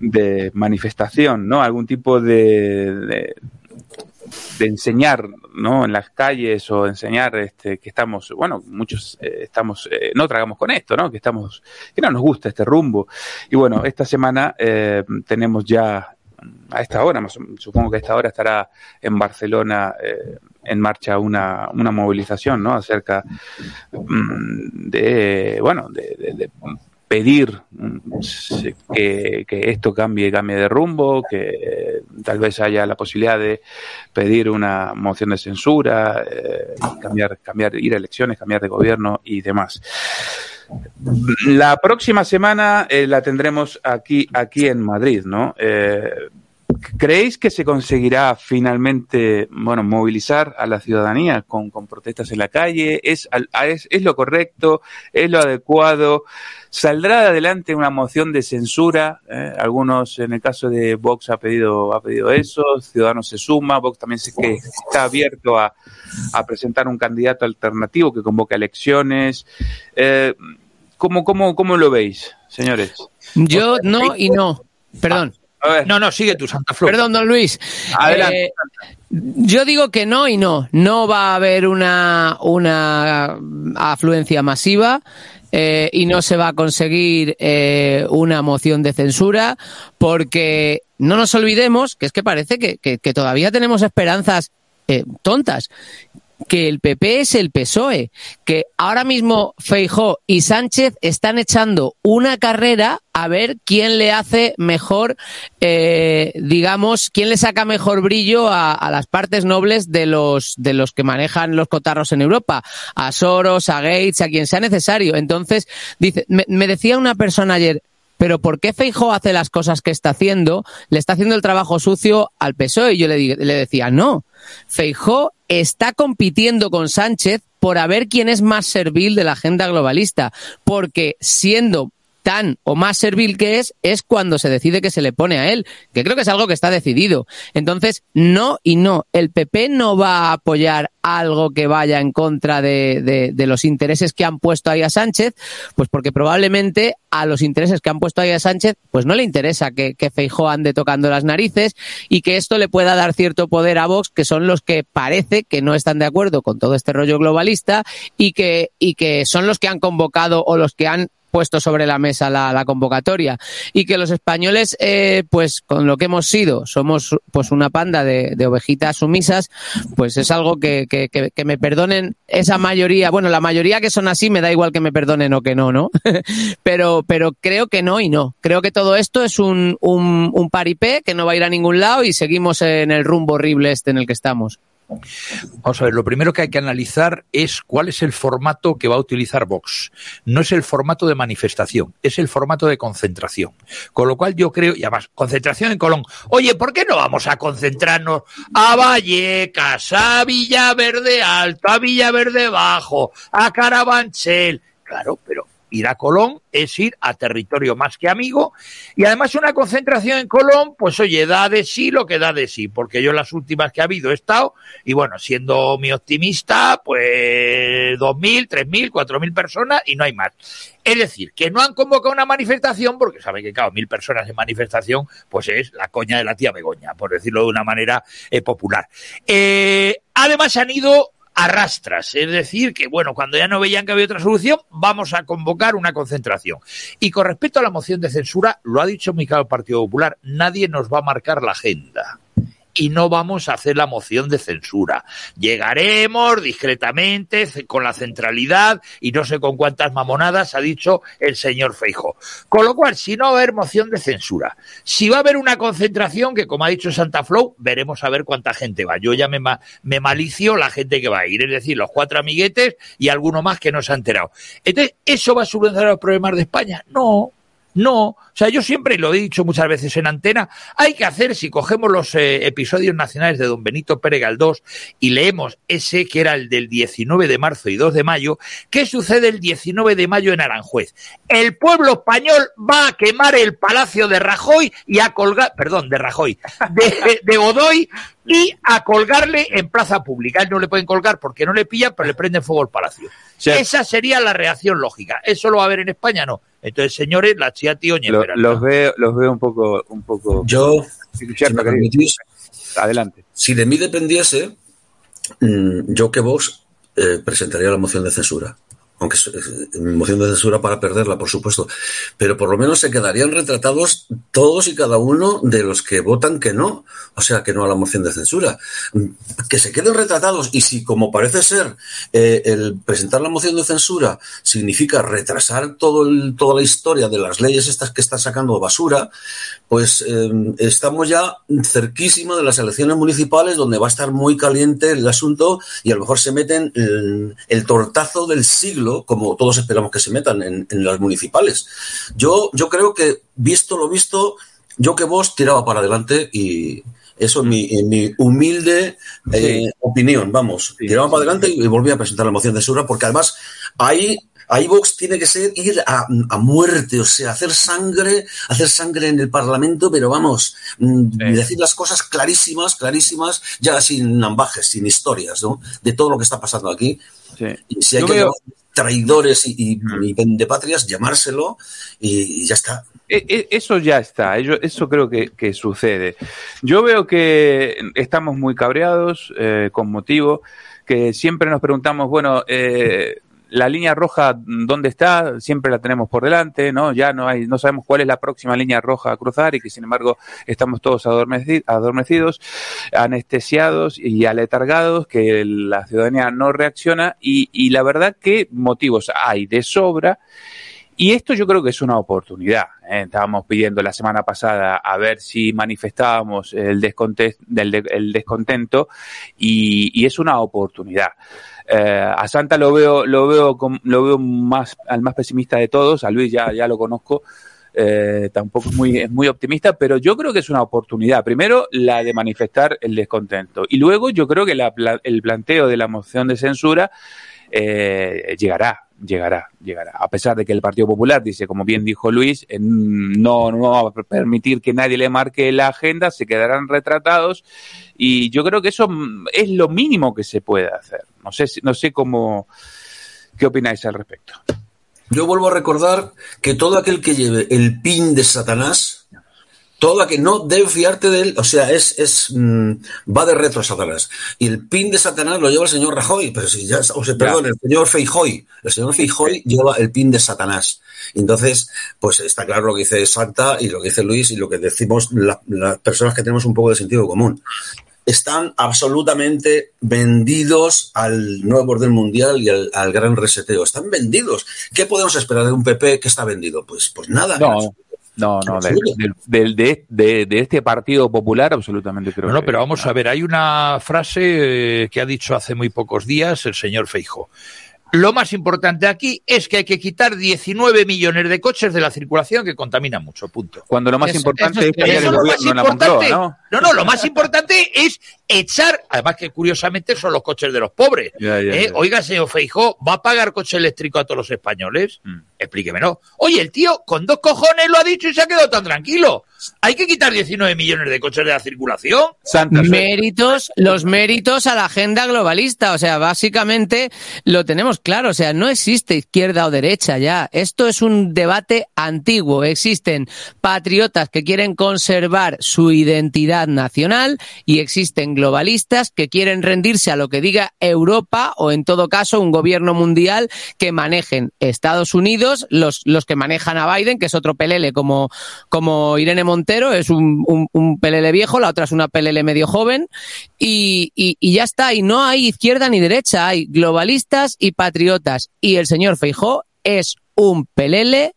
de, manifestación, ¿no? Algún tipo de, de, enseñar ¿no? en las calles o enseñar este, que estamos, bueno, muchos eh, estamos, eh, no tragamos con esto, ¿no? que estamos, que no nos gusta este rumbo. Y bueno, esta semana eh, tenemos ya a esta hora, supongo que a esta hora estará en Barcelona en marcha una, una movilización, ¿no? Acerca mm, de, bueno, de, de, de pedir que, que, esto cambie, cambie de rumbo, que tal vez haya la posibilidad de pedir una moción de censura, eh, cambiar, cambiar, ir a elecciones, cambiar de gobierno y demás. La próxima semana eh, la tendremos aquí, aquí en Madrid, ¿no? Eh, ¿Creéis que se conseguirá finalmente, bueno, movilizar a la ciudadanía con, protestas en la calle? ¿Es, es, ¿Es, lo correcto? ¿Es lo adecuado? ¿Saldrá adelante una moción de censura? ¿Eh? Algunos, en el caso de Vox, ha pedido, ha pedido eso. Ciudadanos se suma. Vox también sé que está abierto a, presentar un candidato alternativo que convoque elecciones. Eh, ¿cómo, cómo, ¿Cómo lo veis, señores? Yo no y no. Perdón. No, no, sigue tu Santa Flor. Perdón, don Luis. Adelante. Eh, yo digo que no y no. No va a haber una, una afluencia masiva. Eh, y no se va a conseguir eh, una moción de censura porque no nos olvidemos que es que parece que, que, que todavía tenemos esperanzas eh, tontas que el PP es el PSOE, que ahora mismo Feijó y Sánchez están echando una carrera a ver quién le hace mejor, eh, digamos, quién le saca mejor brillo a, a, las partes nobles de los, de los que manejan los cotarros en Europa, a Soros, a Gates, a quien sea necesario. Entonces, dice, me, me decía una persona ayer, pero ¿por qué Feijó hace las cosas que está haciendo? Le está haciendo el trabajo sucio al PSOE. Y yo le, le decía, no, Feijó está compitiendo con Sánchez por a ver quién es más servil de la agenda globalista, porque siendo tan o más servil que es, es cuando se decide que se le pone a él, que creo que es algo que está decidido. Entonces, no y no, el PP no va a apoyar algo que vaya en contra de, de, de los intereses que han puesto ahí a Sánchez, pues porque probablemente a los intereses que han puesto ahí a Sánchez, pues no le interesa que, que Feijó ande tocando las narices y que esto le pueda dar cierto poder a Vox, que son los que parece que no están de acuerdo con todo este rollo globalista y que, y que son los que han convocado o los que han puesto sobre la mesa la, convocatoria y que los españoles, eh, pues con lo que hemos sido, somos pues una panda de, ovejitas sumisas, pues es algo que, que, que, que, me perdonen esa mayoría, bueno, la mayoría que son así me da igual que me perdonen o que no, ¿no? pero, pero creo que no y no. Creo que todo esto es un, un, un paripé que no va a ir a ningún lado y seguimos en el rumbo horrible este en el que estamos. Vamos a ver, lo primero que hay que analizar es cuál es el formato que va a utilizar Vox. No es el formato de manifestación, es el formato de concentración. Con lo cual yo creo, y además, concentración en Colón. Oye, ¿por qué no vamos a concentrarnos a Vallecas, a Villaverde Alto, a Villaverde Bajo, a Carabanchel? Claro, pero ir a Colón es ir a territorio más que amigo y además una concentración en Colón, pues oye, da de sí lo que da de sí, porque yo las últimas que ha habido he estado y bueno, siendo mi optimista, pues 2.000, 3.000, 4.000 personas y no hay más. Es decir, que no han convocado una manifestación porque saben que, claro, mil personas en manifestación, pues es la coña de la tía Begoña, por decirlo de una manera eh, popular. Eh, además han ido arrastras. Es decir, que bueno, cuando ya no veían que había otra solución, vamos a convocar una concentración. Y con respecto a la moción de censura, lo ha dicho mi el Partido Popular, nadie nos va a marcar la agenda y no vamos a hacer la moción de censura. Llegaremos discretamente con la centralidad y no sé con cuántas mamonadas ha dicho el señor Feijo. Con lo cual, si no va a haber moción de censura, si va a haber una concentración que, como ha dicho Santa Flow, veremos a ver cuánta gente va. Yo ya me, me malicio la gente que va a ir, es decir, los cuatro amiguetes y alguno más que no se ha enterado. Entonces, ¿eso va a solucionar los problemas de España? No, no, o sea, yo siempre lo he dicho muchas veces en antena, hay que hacer, si cogemos los eh, episodios nacionales de don Benito Pérez Galdós y leemos ese que era el del 19 de marzo y 2 de mayo, ¿qué sucede el 19 de mayo en Aranjuez? El pueblo español va a quemar el palacio de Rajoy y a colgar, perdón, de Rajoy, de, de Godoy y a colgarle en plaza pública. Él no le pueden colgar porque no le pillan, pero le prenden fuego al palacio. Esa sería la reacción lógica. ¿Eso lo va a haber en España? No. Entonces, señores, la chía tío los veo, los veo un poco, un poco. Yo, adelante. Si de mí dependiese, mm, yo que vos eh, presentaría la moción de censura aunque moción de censura para perderla, por supuesto, pero por lo menos se quedarían retratados todos y cada uno de los que votan que no, o sea, que no a la moción de censura. Que se queden retratados y si, como parece ser, eh, el presentar la moción de censura significa retrasar todo toda la historia de las leyes estas que están sacando basura, pues eh, estamos ya cerquísimo de las elecciones municipales donde va a estar muy caliente el asunto y a lo mejor se meten el tortazo del siglo como todos esperamos que se metan en, las municipales. Yo, yo creo que, visto lo visto, yo que vos tiraba para adelante y eso es mi, mi humilde eh, opinión, vamos, tiraba para adelante y volví a presentar la moción de censura porque además ahí Ahí Vox tiene que ser ir a, muerte, o sea, hacer sangre, hacer sangre en el Parlamento, pero vamos, mm, decir las cosas clarísimas, clarísimas, ya sin ambajes, sin historias, ¿no? De todo lo que está pasando aquí. Y si hay que traidores y, y, patrias, llamárselo y, ya está. E, e, eso ya está, eso creo que, sucede. Yo veo que estamos muy cabreados eh, con motivo, que siempre nos preguntamos, bueno, eh, la línea roja, ¿dónde está? Siempre la tenemos por delante, ¿no? Ya no hay, no sabemos cuál es la próxima línea roja a cruzar y que sin embargo estamos todos adormecidos, anestesiados y aletargados, que la ciudadanía no reacciona y, y la verdad que motivos hay de sobra. Y esto yo creo que es una oportunidad. ¿eh? Estábamos pidiendo la semana pasada a ver si manifestábamos el, descontento y, es una oportunidad. Eh, a Santa lo veo, lo veo, lo veo más, al más pesimista de todos, a Luis ya, ya lo conozco. Eh, tampoco es muy, es muy optimista, pero yo creo que es una oportunidad. Primero, la de manifestar el descontento. Y luego, yo creo que el planteo de la moción de censura eh, llegará, llegará, llegará. A pesar de que el Partido Popular dice, como bien dijo Luis, no, no va a permitir que nadie le marque la agenda, se quedarán retratados y yo creo que eso es lo mínimo que se puede hacer. No sé, no sé cómo, qué opináis al respecto. Yo vuelvo a recordar que todo aquel que lleve el pin de Satanás toda que no debe fiarte de él, o sea, es, es mm, va de retro Satanás. Y el pin de Satanás lo lleva el señor Rajoy, pero si ya, o sea, perdón, el señor Feijoy, el señor Feijoy lleva el pin de Satanás. Entonces, pues está claro lo que dice Santa y lo que dice Luis y lo que decimos las personas que tenemos un poco de sentido común. Están absolutamente vendidos al nuevo orden mundial y al, gran reseteo. Están vendidos. ¿Qué podemos esperar de un PP que está vendido? Pues, pues nada. No. No, no, del, de, de, este Partido Popular absolutamente creo. No, pero vamos a ver, hay una frase eh, que ha dicho hace muy pocos días el señor Feijo. lo más importante aquí es que hay que quitar 19 millones de coches de la circulación que contaminan mucho, punto. Cuando lo más importante es callar eso el lo más gobierno en la importante- Moncloa, ¿no? No, no, lo más importante es echar, además que curiosamente son los coches de los pobres. Ya, ya, ¿eh? ya. Oiga, señor Feijó, ¿va a pagar coche eléctrico a todos los españoles? Mm. Explíquemelo. Oye, el tío con dos cojones lo ha dicho y se ha quedado tan tranquilo. Hay que quitar 19 millones de coches de la circulación. méritos, los méritos a la agenda globalista. O sea, básicamente lo tenemos claro. O sea, no existe izquierda o derecha ya. Esto es un debate antiguo. Existen patriotas que quieren conservar su identidad nacional y existen globalistas que quieren rendirse a lo que diga Europa o en todo caso un gobierno mundial que manejen Estados Unidos, los, los que manejan a Biden, que es otro pelele como, como Irene Montero, es un, un, pelele viejo, la otra es una pelele medio joven, y, y, y ya está, y no hay izquierda ni derecha, hay globalistas y patriotas, y el señor Feijó es un pelele,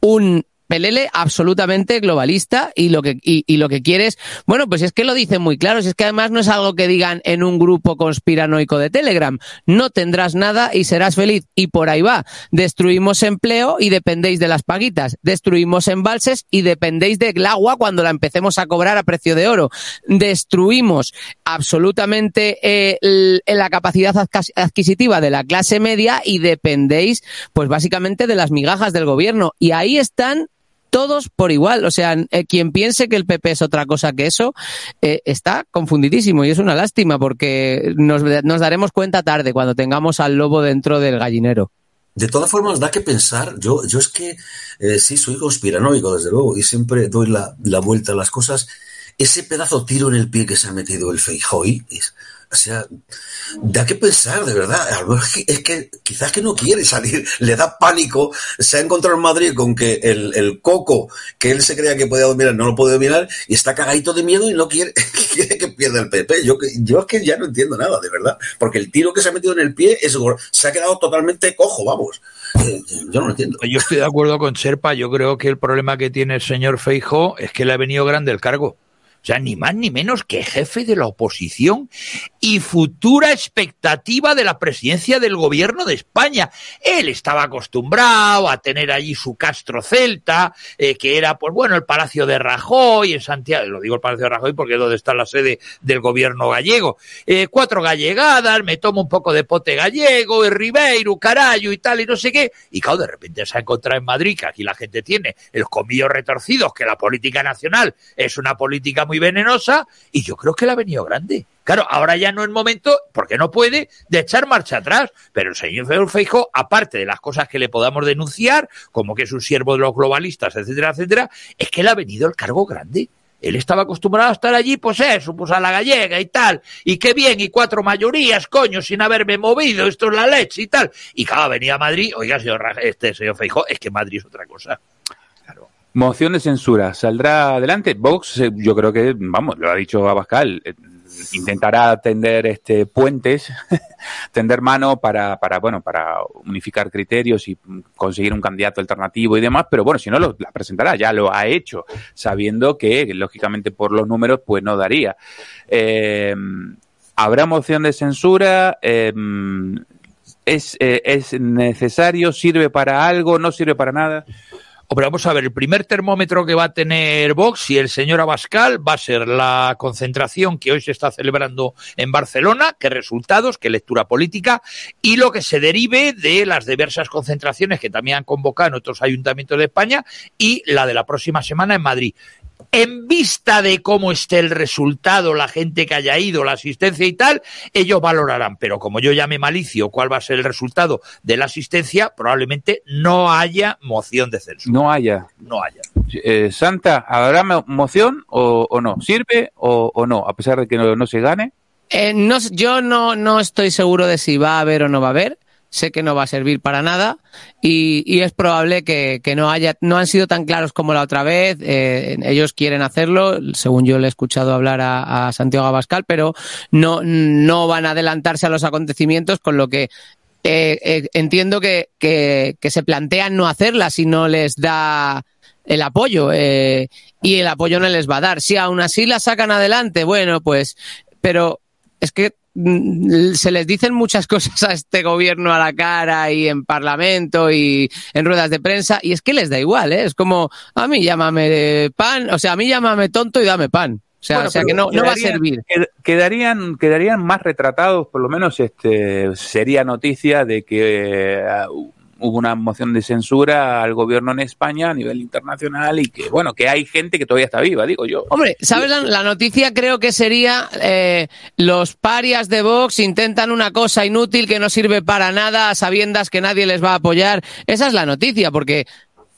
un Pelele absolutamente globalista y lo que y, y lo que quiere es, bueno, pues es que lo dicen muy claro, si es que además no es algo que digan en un grupo conspiranoico de Telegram, no tendrás nada y serás feliz y por ahí va. Destruimos empleo y dependéis de las paguitas, destruimos embalses y dependéis del agua cuando la empecemos a cobrar a precio de oro. Destruimos absolutamente eh, la capacidad adquisitiva de la clase media y dependéis pues básicamente de las migajas del gobierno y ahí están todos por igual. O sea, eh, quien piense que el PP es otra cosa que eso, eh, está confundidísimo y es una lástima porque nos, daremos cuenta tarde cuando tengamos al lobo dentro del gallinero. De todas formas, da que pensar, yo, yo es que eh, sí soy conspiranoico, desde luego, y siempre doy la, vuelta a las cosas. Ese pedazo tiro en el pie que se ha metido el Feijói, es- o sea, da que pensar, de verdad. A es que, quizás que no quiere salir, le da pánico, se ha encontrado en Madrid con que el, el coco que él se creía que podía dominar no lo puede dominar y está cagadito de miedo y no quiere, quiere que pierda el PP. Yo, yo es que ya no entiendo nada, de verdad. Porque el tiro que se ha metido en el pie es, se ha quedado totalmente cojo, vamos. Eh, Yo no lo entiendo. Yo estoy de acuerdo con Serpa. Yo creo que el problema que tiene el señor Feijo es que le ha venido grande el cargo. Sea, ni más ni menos que jefe de la oposición y futura expectativa de la presidencia del gobierno de España. Él estaba acostumbrado a tener allí su Castro Celta, eh, que era, pues bueno, el Palacio de Rajoy en Santiago. Lo digo el Palacio de Rajoy porque es donde está la sede del gobierno gallego. Eh, cuatro gallegadas, me tomo un poco de pote gallego, el Ribeiro, Carallo y tal, y no sé qué. Y claro, de repente se ha encontrado en Madrid, que aquí la gente tiene el comillos retorcidos, que la política nacional es una política muy venenosa, y yo creo que le ha venido grande. Claro, ahora ya no es momento, porque no puede, de echar marcha atrás. Pero el señor Feijo, aparte de las cosas que le podamos denunciar, como que es un siervo de los globalistas, etcétera, etcétera, es que le ha venido el cargo grande. Él estaba acostumbrado a estar allí, pues eso, pues a la gallega y tal. Y qué bien, y cuatro mayorías, coño, sin haberme movido, esto es la leche y tal. Y claro, venía a Madrid, oiga, señor, este señor Feijo, es que Madrid es otra cosa. Moción de censura. ¿Saldrá adelante? Vox, eh, yo creo que, vamos, lo ha dicho Abascal, eh, intentará tender este puentes, tender mano para, para, bueno, para unificar criterios y conseguir un candidato alternativo y demás, pero bueno, si no lo la presentará, ya lo ha hecho, sabiendo que, lógicamente, por los números, pues no daría. Eh, ¿Habrá moción de censura? Eh, ¿es, eh, ¿Es necesario? ¿Sirve para algo? ¿No sirve para nada? Hombre, vamos a ver, el primer termómetro que va a tener Vox y el señor Abascal va a ser la concentración que hoy se está celebrando en Barcelona, qué resultados, qué lectura política y lo que se derive de las diversas concentraciones que también han convocado en otros ayuntamientos de España y la de la próxima semana en Madrid. En vista de cómo esté el resultado, la gente que haya ido, la asistencia y tal, ellos valorarán. Pero como yo llame malicio cuál va a ser el resultado de la asistencia, probablemente no haya moción de censura. No haya. No haya. Eh, Santa, ¿habrá mo- moción o, o no? ¿Sirve o, o no? A pesar de que no, no se gane. Eh, no, yo no, no estoy seguro de si va a haber o no va a haber. Sé que no va a servir para nada y, y es probable que, que no haya, no han sido tan claros como la otra vez. eh, ellos quieren hacerlo, según yo le he escuchado hablar a, Santiago Abascal, pero no, no van a adelantarse a los acontecimientos, con lo que eh, eh, entiendo que, que, que se plantean no hacerla si no les da el apoyo y el apoyo no les va a dar. Si aún así la sacan adelante, bueno, pues, pero es que se les dicen muchas cosas a este gobierno a la cara y en parlamento y en ruedas de prensa y es que les da igual, ¿eh? Es como, a mí llámame pan, o sea, a mí llámame tonto y dame pan. O sea, Bueno, o sea que no, no va a servir. qued- Quedarían, quedarían más retratados, por lo menos este sería noticia de que eh, hubo una moción de censura al gobierno en España a nivel internacional y que, bueno, que hay gente que todavía está viva, digo yo. Hombre, ¿sabes? La, la noticia creo que sería eh, los parias de Vox intentan una cosa inútil que no sirve para nada a sabiendas que nadie les va a apoyar. Esa es la noticia, porque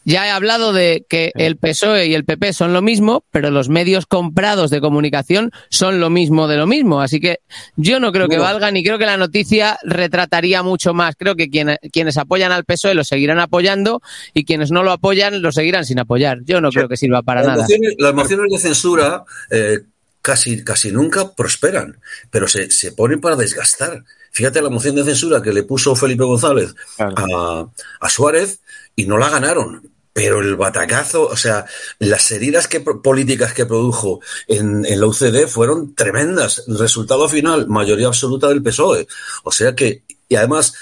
ya he hablado de que el PSOE y el PP son lo mismo, pero los medios comprados de comunicación son lo mismo de lo mismo. Así que yo no creo que valgan y creo que la noticia retrataría mucho más. Creo que quien- quienes apoyan al PSOE lo seguirán apoyando y quienes no lo apoyan lo seguirán sin apoyar. Yo no creo que sirva para las, nada. mociones, las mociones de censura eh, casi, casi nunca prosperan, pero se, se ponen para desgastar. Fíjate la moción de censura que le puso Felipe González a, a Suárez y no la ganaron. Pero el batacazo, o sea, las heridas que, políticas que produjo en, en la UCD fueron tremendas. Resultado final, mayoría absoluta del PSOE. O sea que, y además,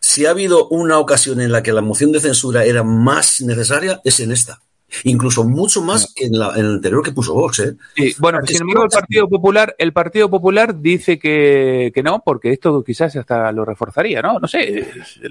si ha habido una ocasión en la que la moción de censura era más necesaria, es en esta. Incluso mucho más que en, la, en el anterior que puso Vox, ¿eh? Sí, bueno, sin embargo, el Partido Popular, el Partido Popular dice que, que no, porque esto quizás hasta lo reforzaría, ¿no? No sé.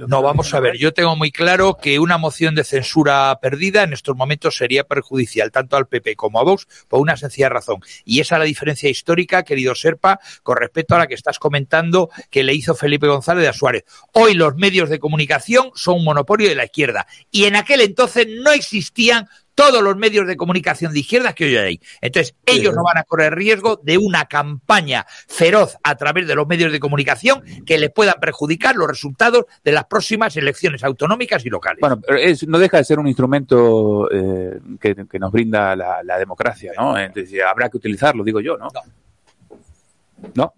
No, vamos a ver, yo tengo muy claro que una moción de censura perdida en estos momentos sería perjudicial tanto al PP como a Vox por una sencilla razón. Y esa es la diferencia histórica, querido Serpa, con respecto a la que estás comentando que le hizo Felipe González a Suárez. Hoy los medios de comunicación son un monopolio de la izquierda y en aquel entonces no existían todos los medios de comunicación de izquierda que hoy hay. Entonces, ellos no van a correr riesgo de una campaña feroz a través de los medios de comunicación que les puedan perjudicar los resultados de las próximas elecciones autonómicas y locales. Bueno, pero es- no deja de ser un instrumento eh, que, que nos brinda la, la democracia, ¿no? Entonces, habrá que utilizarlo, digo yo, ¿no? ¿No?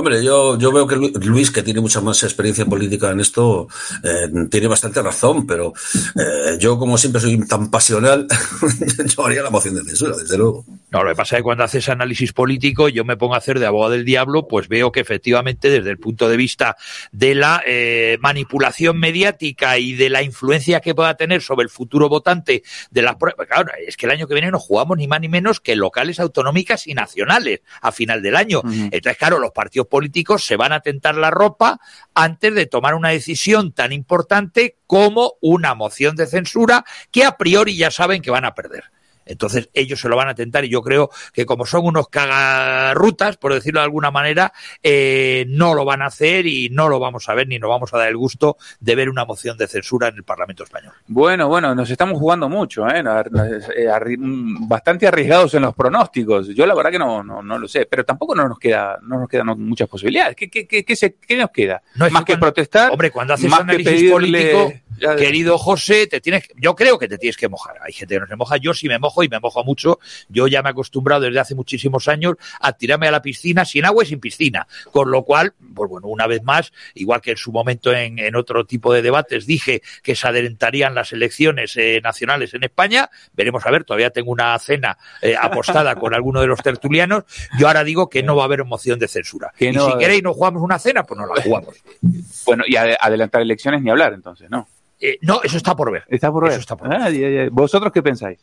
Hombre, yo, yo veo que Lu- Luis, que tiene mucha más experiencia política en esto, eh, tiene bastante razón, pero eh, yo, como siempre soy tan pasional, yo haría la moción de censura, desde luego. No, lo que pasa es que cuando haces análisis político, yo me pongo a hacer de abogado del diablo, pues veo que efectivamente desde el punto de vista de la eh, manipulación mediática y de la influencia que pueda tener sobre el futuro votante de las pruebas, claro, es que el año que viene nos jugamos ni más ni menos que locales autonómicas y nacionales a final del año. Entonces, claro, los partidos políticos se van a tentar la ropa antes de tomar una decisión tan importante como una moción de censura que a priori ya saben que van a perder. Entonces ellos se lo van a tentar y yo creo que como son unos cagarrutas, por decirlo de alguna manera, eh, no lo van a hacer y no lo vamos a ver ni nos vamos a dar el gusto de ver una moción de censura en el Parlamento español. Bueno, bueno, nos estamos jugando mucho, ¿eh? Eh, mm, Bastante arriesgados en los pronósticos. Yo la verdad que no, no, no lo sé, pero tampoco no nos queda, no nos quedan muchas posibilidades. ¿Qué, qué, qué, qué se- nos queda? No, más que protestar, Hombre, cuando haces más que análisis pedirle- político, ya- querido José, te tienes, yo creo que te tienes que mojar. Hay gente que no se moja. Yo sí me mojo y me mojo mucho. Yo ya me he acostumbrado desde hace muchísimos años a tirarme a la piscina sin agua y sin piscina. Con lo cual, pues bueno, una vez más, igual que en su momento en, en otro tipo de debates dije que se adelantarían las elecciones eh, nacionales en España, veremos a ver, todavía tengo una cena eh, apostada con alguno de los tertulianos. Yo ahora digo que no va a haber moción de censura. Que y no- si queréis nos jugamos una cena, pues no la jugamos. Bueno, y ade- adelantar elecciones ni hablar, entonces, ¿no? Eh, no, eso está por ver. Está por ver. Ah, ya, ya. ¿Vosotros qué pensáis?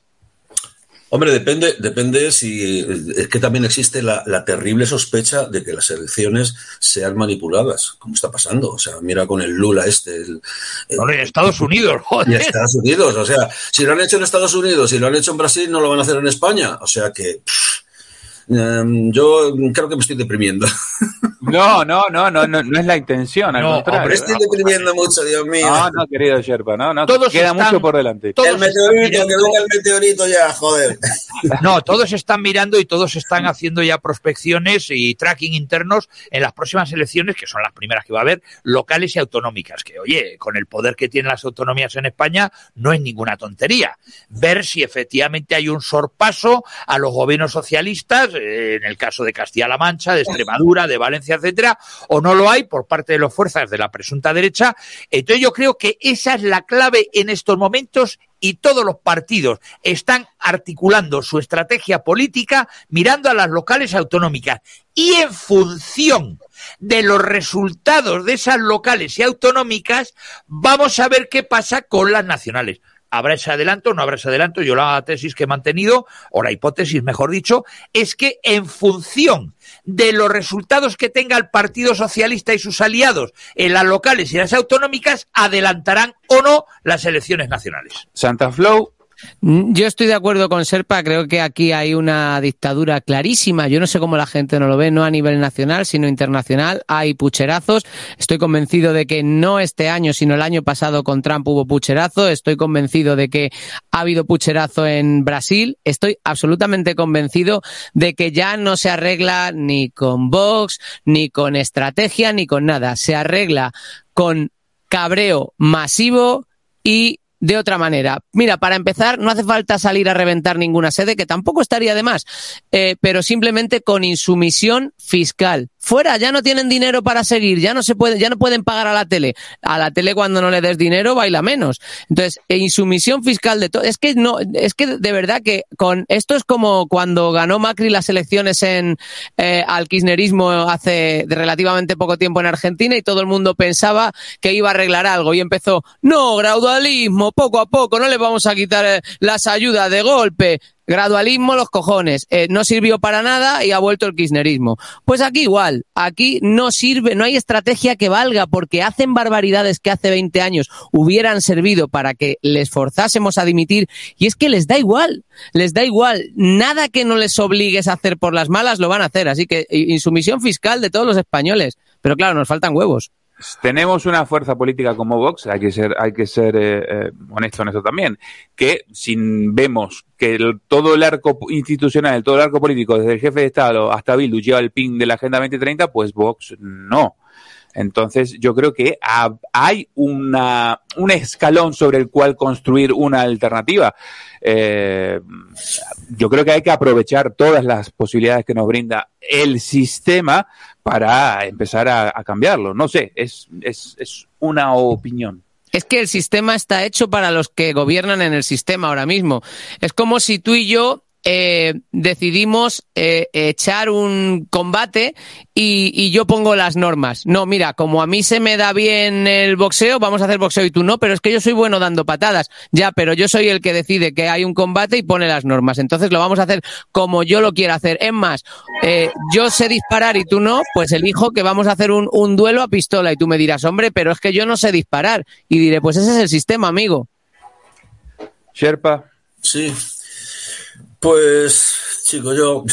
Hombre, depende, depende si es que también existe la, la terrible sospecha de que las elecciones sean manipuladas, como está pasando. O sea, mira con el Lula este. El, el- No, en Estados Unidos, joder. Estados Unidos, o sea, si lo han hecho en Estados Unidos y lo han hecho en Brasil, no lo van a hacer en España. O sea que pff, em, yo creo que me estoy deprimiendo. No, no, no, no, no, no es la intención, al No, contrario. hombre, estoy deprimiendo mucho, Dios mío. No, no, querido Sherpa, no, no, Todos queda están- mucho por delante. el meteorito, que venga el meteorito ya, joder. No, todos están mirando y todos están haciendo ya prospecciones y tracking internos en las próximas elecciones, que son las primeras que va a haber, locales y autonómicas. Que, oye, con el poder que tienen las autonomías en España, no es ninguna tontería. Ver si efectivamente hay un sorpaso a los gobiernos socialistas, eh, en el caso de Castilla-La Mancha, de Extremadura, de Valencia, etcétera, o no lo hay por parte de las fuerzas de la presunta derecha. Entonces yo creo que esa es la clave en estos momentos y todos los partidos están articulando su estrategia política mirando a las locales autonómicas y en función de los resultados de esas locales y autonómicas vamos a ver qué pasa con las nacionales. ¿Habrá ese adelanto no habrá ese adelanto? Yo la tesis que he mantenido, o la hipótesis, mejor dicho, es que en función de los resultados que tenga el Partido Socialista y sus aliados en las locales y las autonómicas, adelantarán o no las elecciones nacionales. Santa Flow, yo estoy de acuerdo con Serpa, creo que aquí hay una dictadura clarísima. Yo no sé cómo la gente no lo ve, no a nivel nacional, sino internacional. Hay pucherazos. Estoy convencido de que no este año, sino el año pasado con Trump hubo pucherazo. Estoy convencido de que ha habido pucherazo en Brasil. Estoy absolutamente convencido de que ya no se arregla ni con Vox, ni con estrategia, ni con nada. Se arregla con cabreo masivo y de otra manera. Mira, para empezar, no hace falta salir a reventar ninguna sede, que tampoco estaría de más, eh, pero simplemente con insumisión fiscal fuera, ya no tienen dinero para seguir, ya no se puede, ya no pueden pagar a la tele. A la tele cuando no le des dinero baila menos. Entonces, e insumisión fiscal de todo. Es que no, es que de verdad que con esto es como cuando ganó Macri las elecciones en eh, al kirchnerismo hace relativamente poco tiempo en Argentina y todo el mundo pensaba que iba a arreglar algo y empezó, no, gradualismo, poco a poco, no le vamos a quitar eh, las ayudas de golpe. Gradualismo, los cojones. Eh, no sirvió para nada y ha vuelto el kirchnerismo. Pues aquí igual. Aquí no sirve, no hay estrategia que valga porque hacen barbaridades que hace 20 años hubieran servido para que les forzásemos a dimitir y es que les da igual. Les da igual. Nada que no les obligues a hacer por las malas lo van a hacer. Así que insumisión fiscal de todos los españoles. Pero claro, nos faltan huevos. Tenemos una fuerza política como Vox, hay que ser, hay que ser eh, eh, honesto en eso también, que si vemos que todo el arco institucional, todo el arco político, desde el jefe de Estado hasta Bildu, lleva el pin de la Agenda 2030, pues Vox no. Entonces, yo creo que ha- hay una, un escalón sobre el cual construir una alternativa. Eh, yo creo que hay que aprovechar todas las posibilidades que nos brinda el sistema para empezar a, cambiarlo. No sé, es una opinión. Es que el sistema está hecho para los que gobiernan en el sistema ahora mismo. Es como si tú y yo eh, decidimos eh, echar un combate y, y yo pongo las normas. No, mira, como a mí se me da bien el boxeo, vamos a hacer boxeo y tú no, pero es que yo soy bueno dando patadas. Ya, pero yo soy el que decide que hay un combate y pone las normas. Entonces lo vamos a hacer como yo lo quiero hacer. Es más, eh, yo sé disparar y tú no, pues elijo que vamos a hacer un, un duelo a pistola y tú me dirás, hombre, pero es que yo no sé disparar. Y diré, pues ese es el sistema, amigo. Sherpa. Sí. Pues, chico, yo,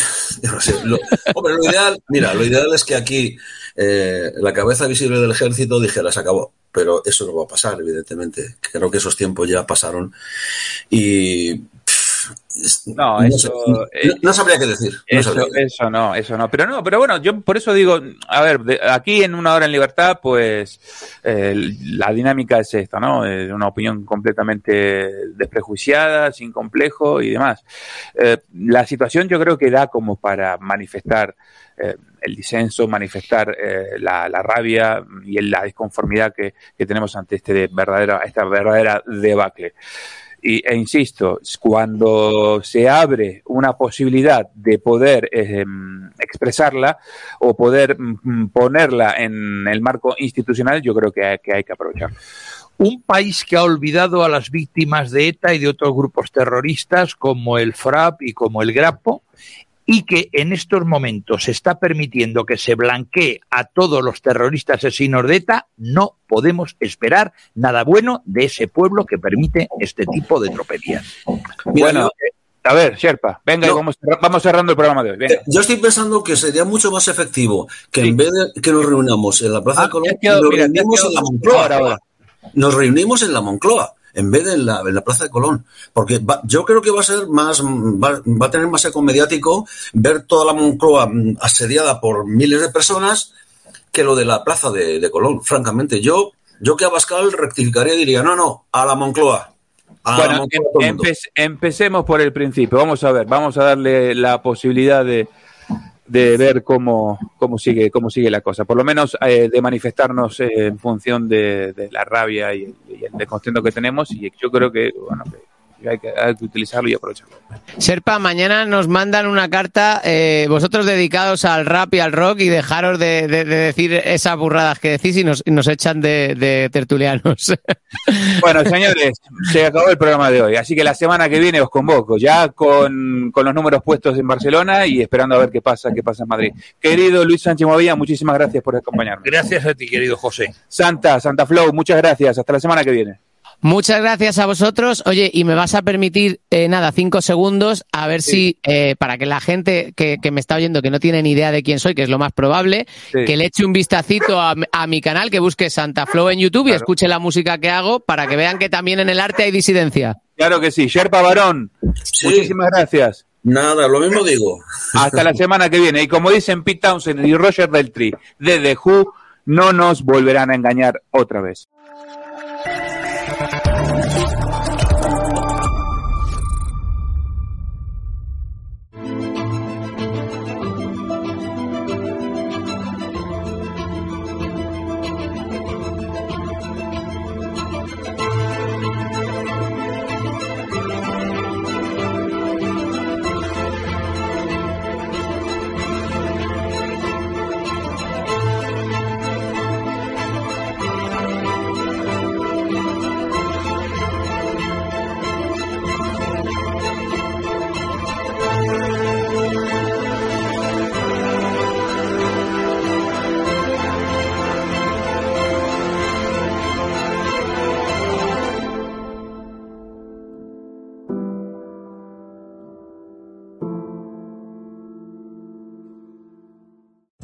no sé. Lo, hombre, lo ideal, mira, lo ideal es que aquí eh, la cabeza visible del ejército dijera se acabó, pero eso no va a pasar, evidentemente. Creo que esos tiempos ya pasaron y No, no eso, no- no sabría qué decir. no Eso, sabría no, eso no. Pero no, pero bueno, yo por eso digo, a ver, de- aquí en una hora en libertad, pues eh, la dinámica es esta, ¿no? Eh, una opinión completamente desprejuiciada, sin complejo y demás. Eh, la situación yo creo que da como para manifestar eh, el disenso, manifestar eh, la, la rabia y la disconformidad que, que tenemos ante este de- verdadera, esta verdadera debacle. Y, e insisto, cuando se abre una posibilidad de poder eh, expresarla o poder mm, ponerla en el marco institucional, yo creo que hay que, hay que aprovecharlo. un país que ha olvidado a las víctimas de ETA y de otros grupos terroristas como el FRAP y como el Grapo y que en estos momentos se está permitiendo que se blanquee a todos los terroristas asesinos de ETA, no podemos esperar nada bueno de ese pueblo que permite este tipo de tropelías. bueno, a ver, Sherpa, venga, vamos, vamos cerrando el programa de hoy. Venga. Yo estoy pensando que sería mucho más efectivo que en vez de que nos reunamos en la Plaza de Colón, nos mira, reunimos en la Moncloa. ahora, ahora. Nos reunimos en la Moncloa en vez de en la, en la Plaza de Colón. Porque va- yo creo que va a ser más, va, va a tener más eco mediático ver toda la Moncloa mm, asediada por miles de personas que lo de la Plaza de, de Colón. Francamente, yo, yo que a Bascal rectificaría y diría, no, no, a la Moncloa. Bueno, em- empecemos por el principio. Vamos a ver, vamos a darle la posibilidad de, de ver cómo, cómo sigue cómo sigue la cosa. Por lo menos eh, de manifestarnos en función de, la rabia y, y el descontento que tenemos. Y yo creo que, bueno, hay que, hay que utilizarlo y aprovecharlo. Serpa, mañana nos mandan una carta, eh, vosotros dedicados al rap y al rock, y dejaros de, de- de decir esas burradas que decís y nos, y nos echan de, de tertulianos. Bueno, señores, se acabó el programa de hoy, así que la semana que viene os convoco, ya con, con los números puestos en Barcelona y esperando a ver qué pasa, qué pasa en Madrid. Querido Luis Sánchez Movilla, muchísimas gracias por acompañarme. Gracias a ti, querido José. Santa, Santa Flow, muchas gracias. Hasta la semana que viene. Muchas gracias a vosotros. Oye, y me vas a permitir, eh, nada, cinco segundos, a ver si, eh, para que la gente que, que me está oyendo, que no tiene ni idea de quién soy, que es lo más probable, Sí. que le eche un vistacito a, a mi canal, que busque Santa Flow en YouTube y escuche la música que hago para que vean que también en el arte hay disidencia. Claro que sí. Sherpa Barón, muchísimas gracias. Nada, lo mismo digo. Hasta la semana que viene. Y como dicen Pete Townsend y Roger Deltry de The Who, no nos volverán a engañar otra vez.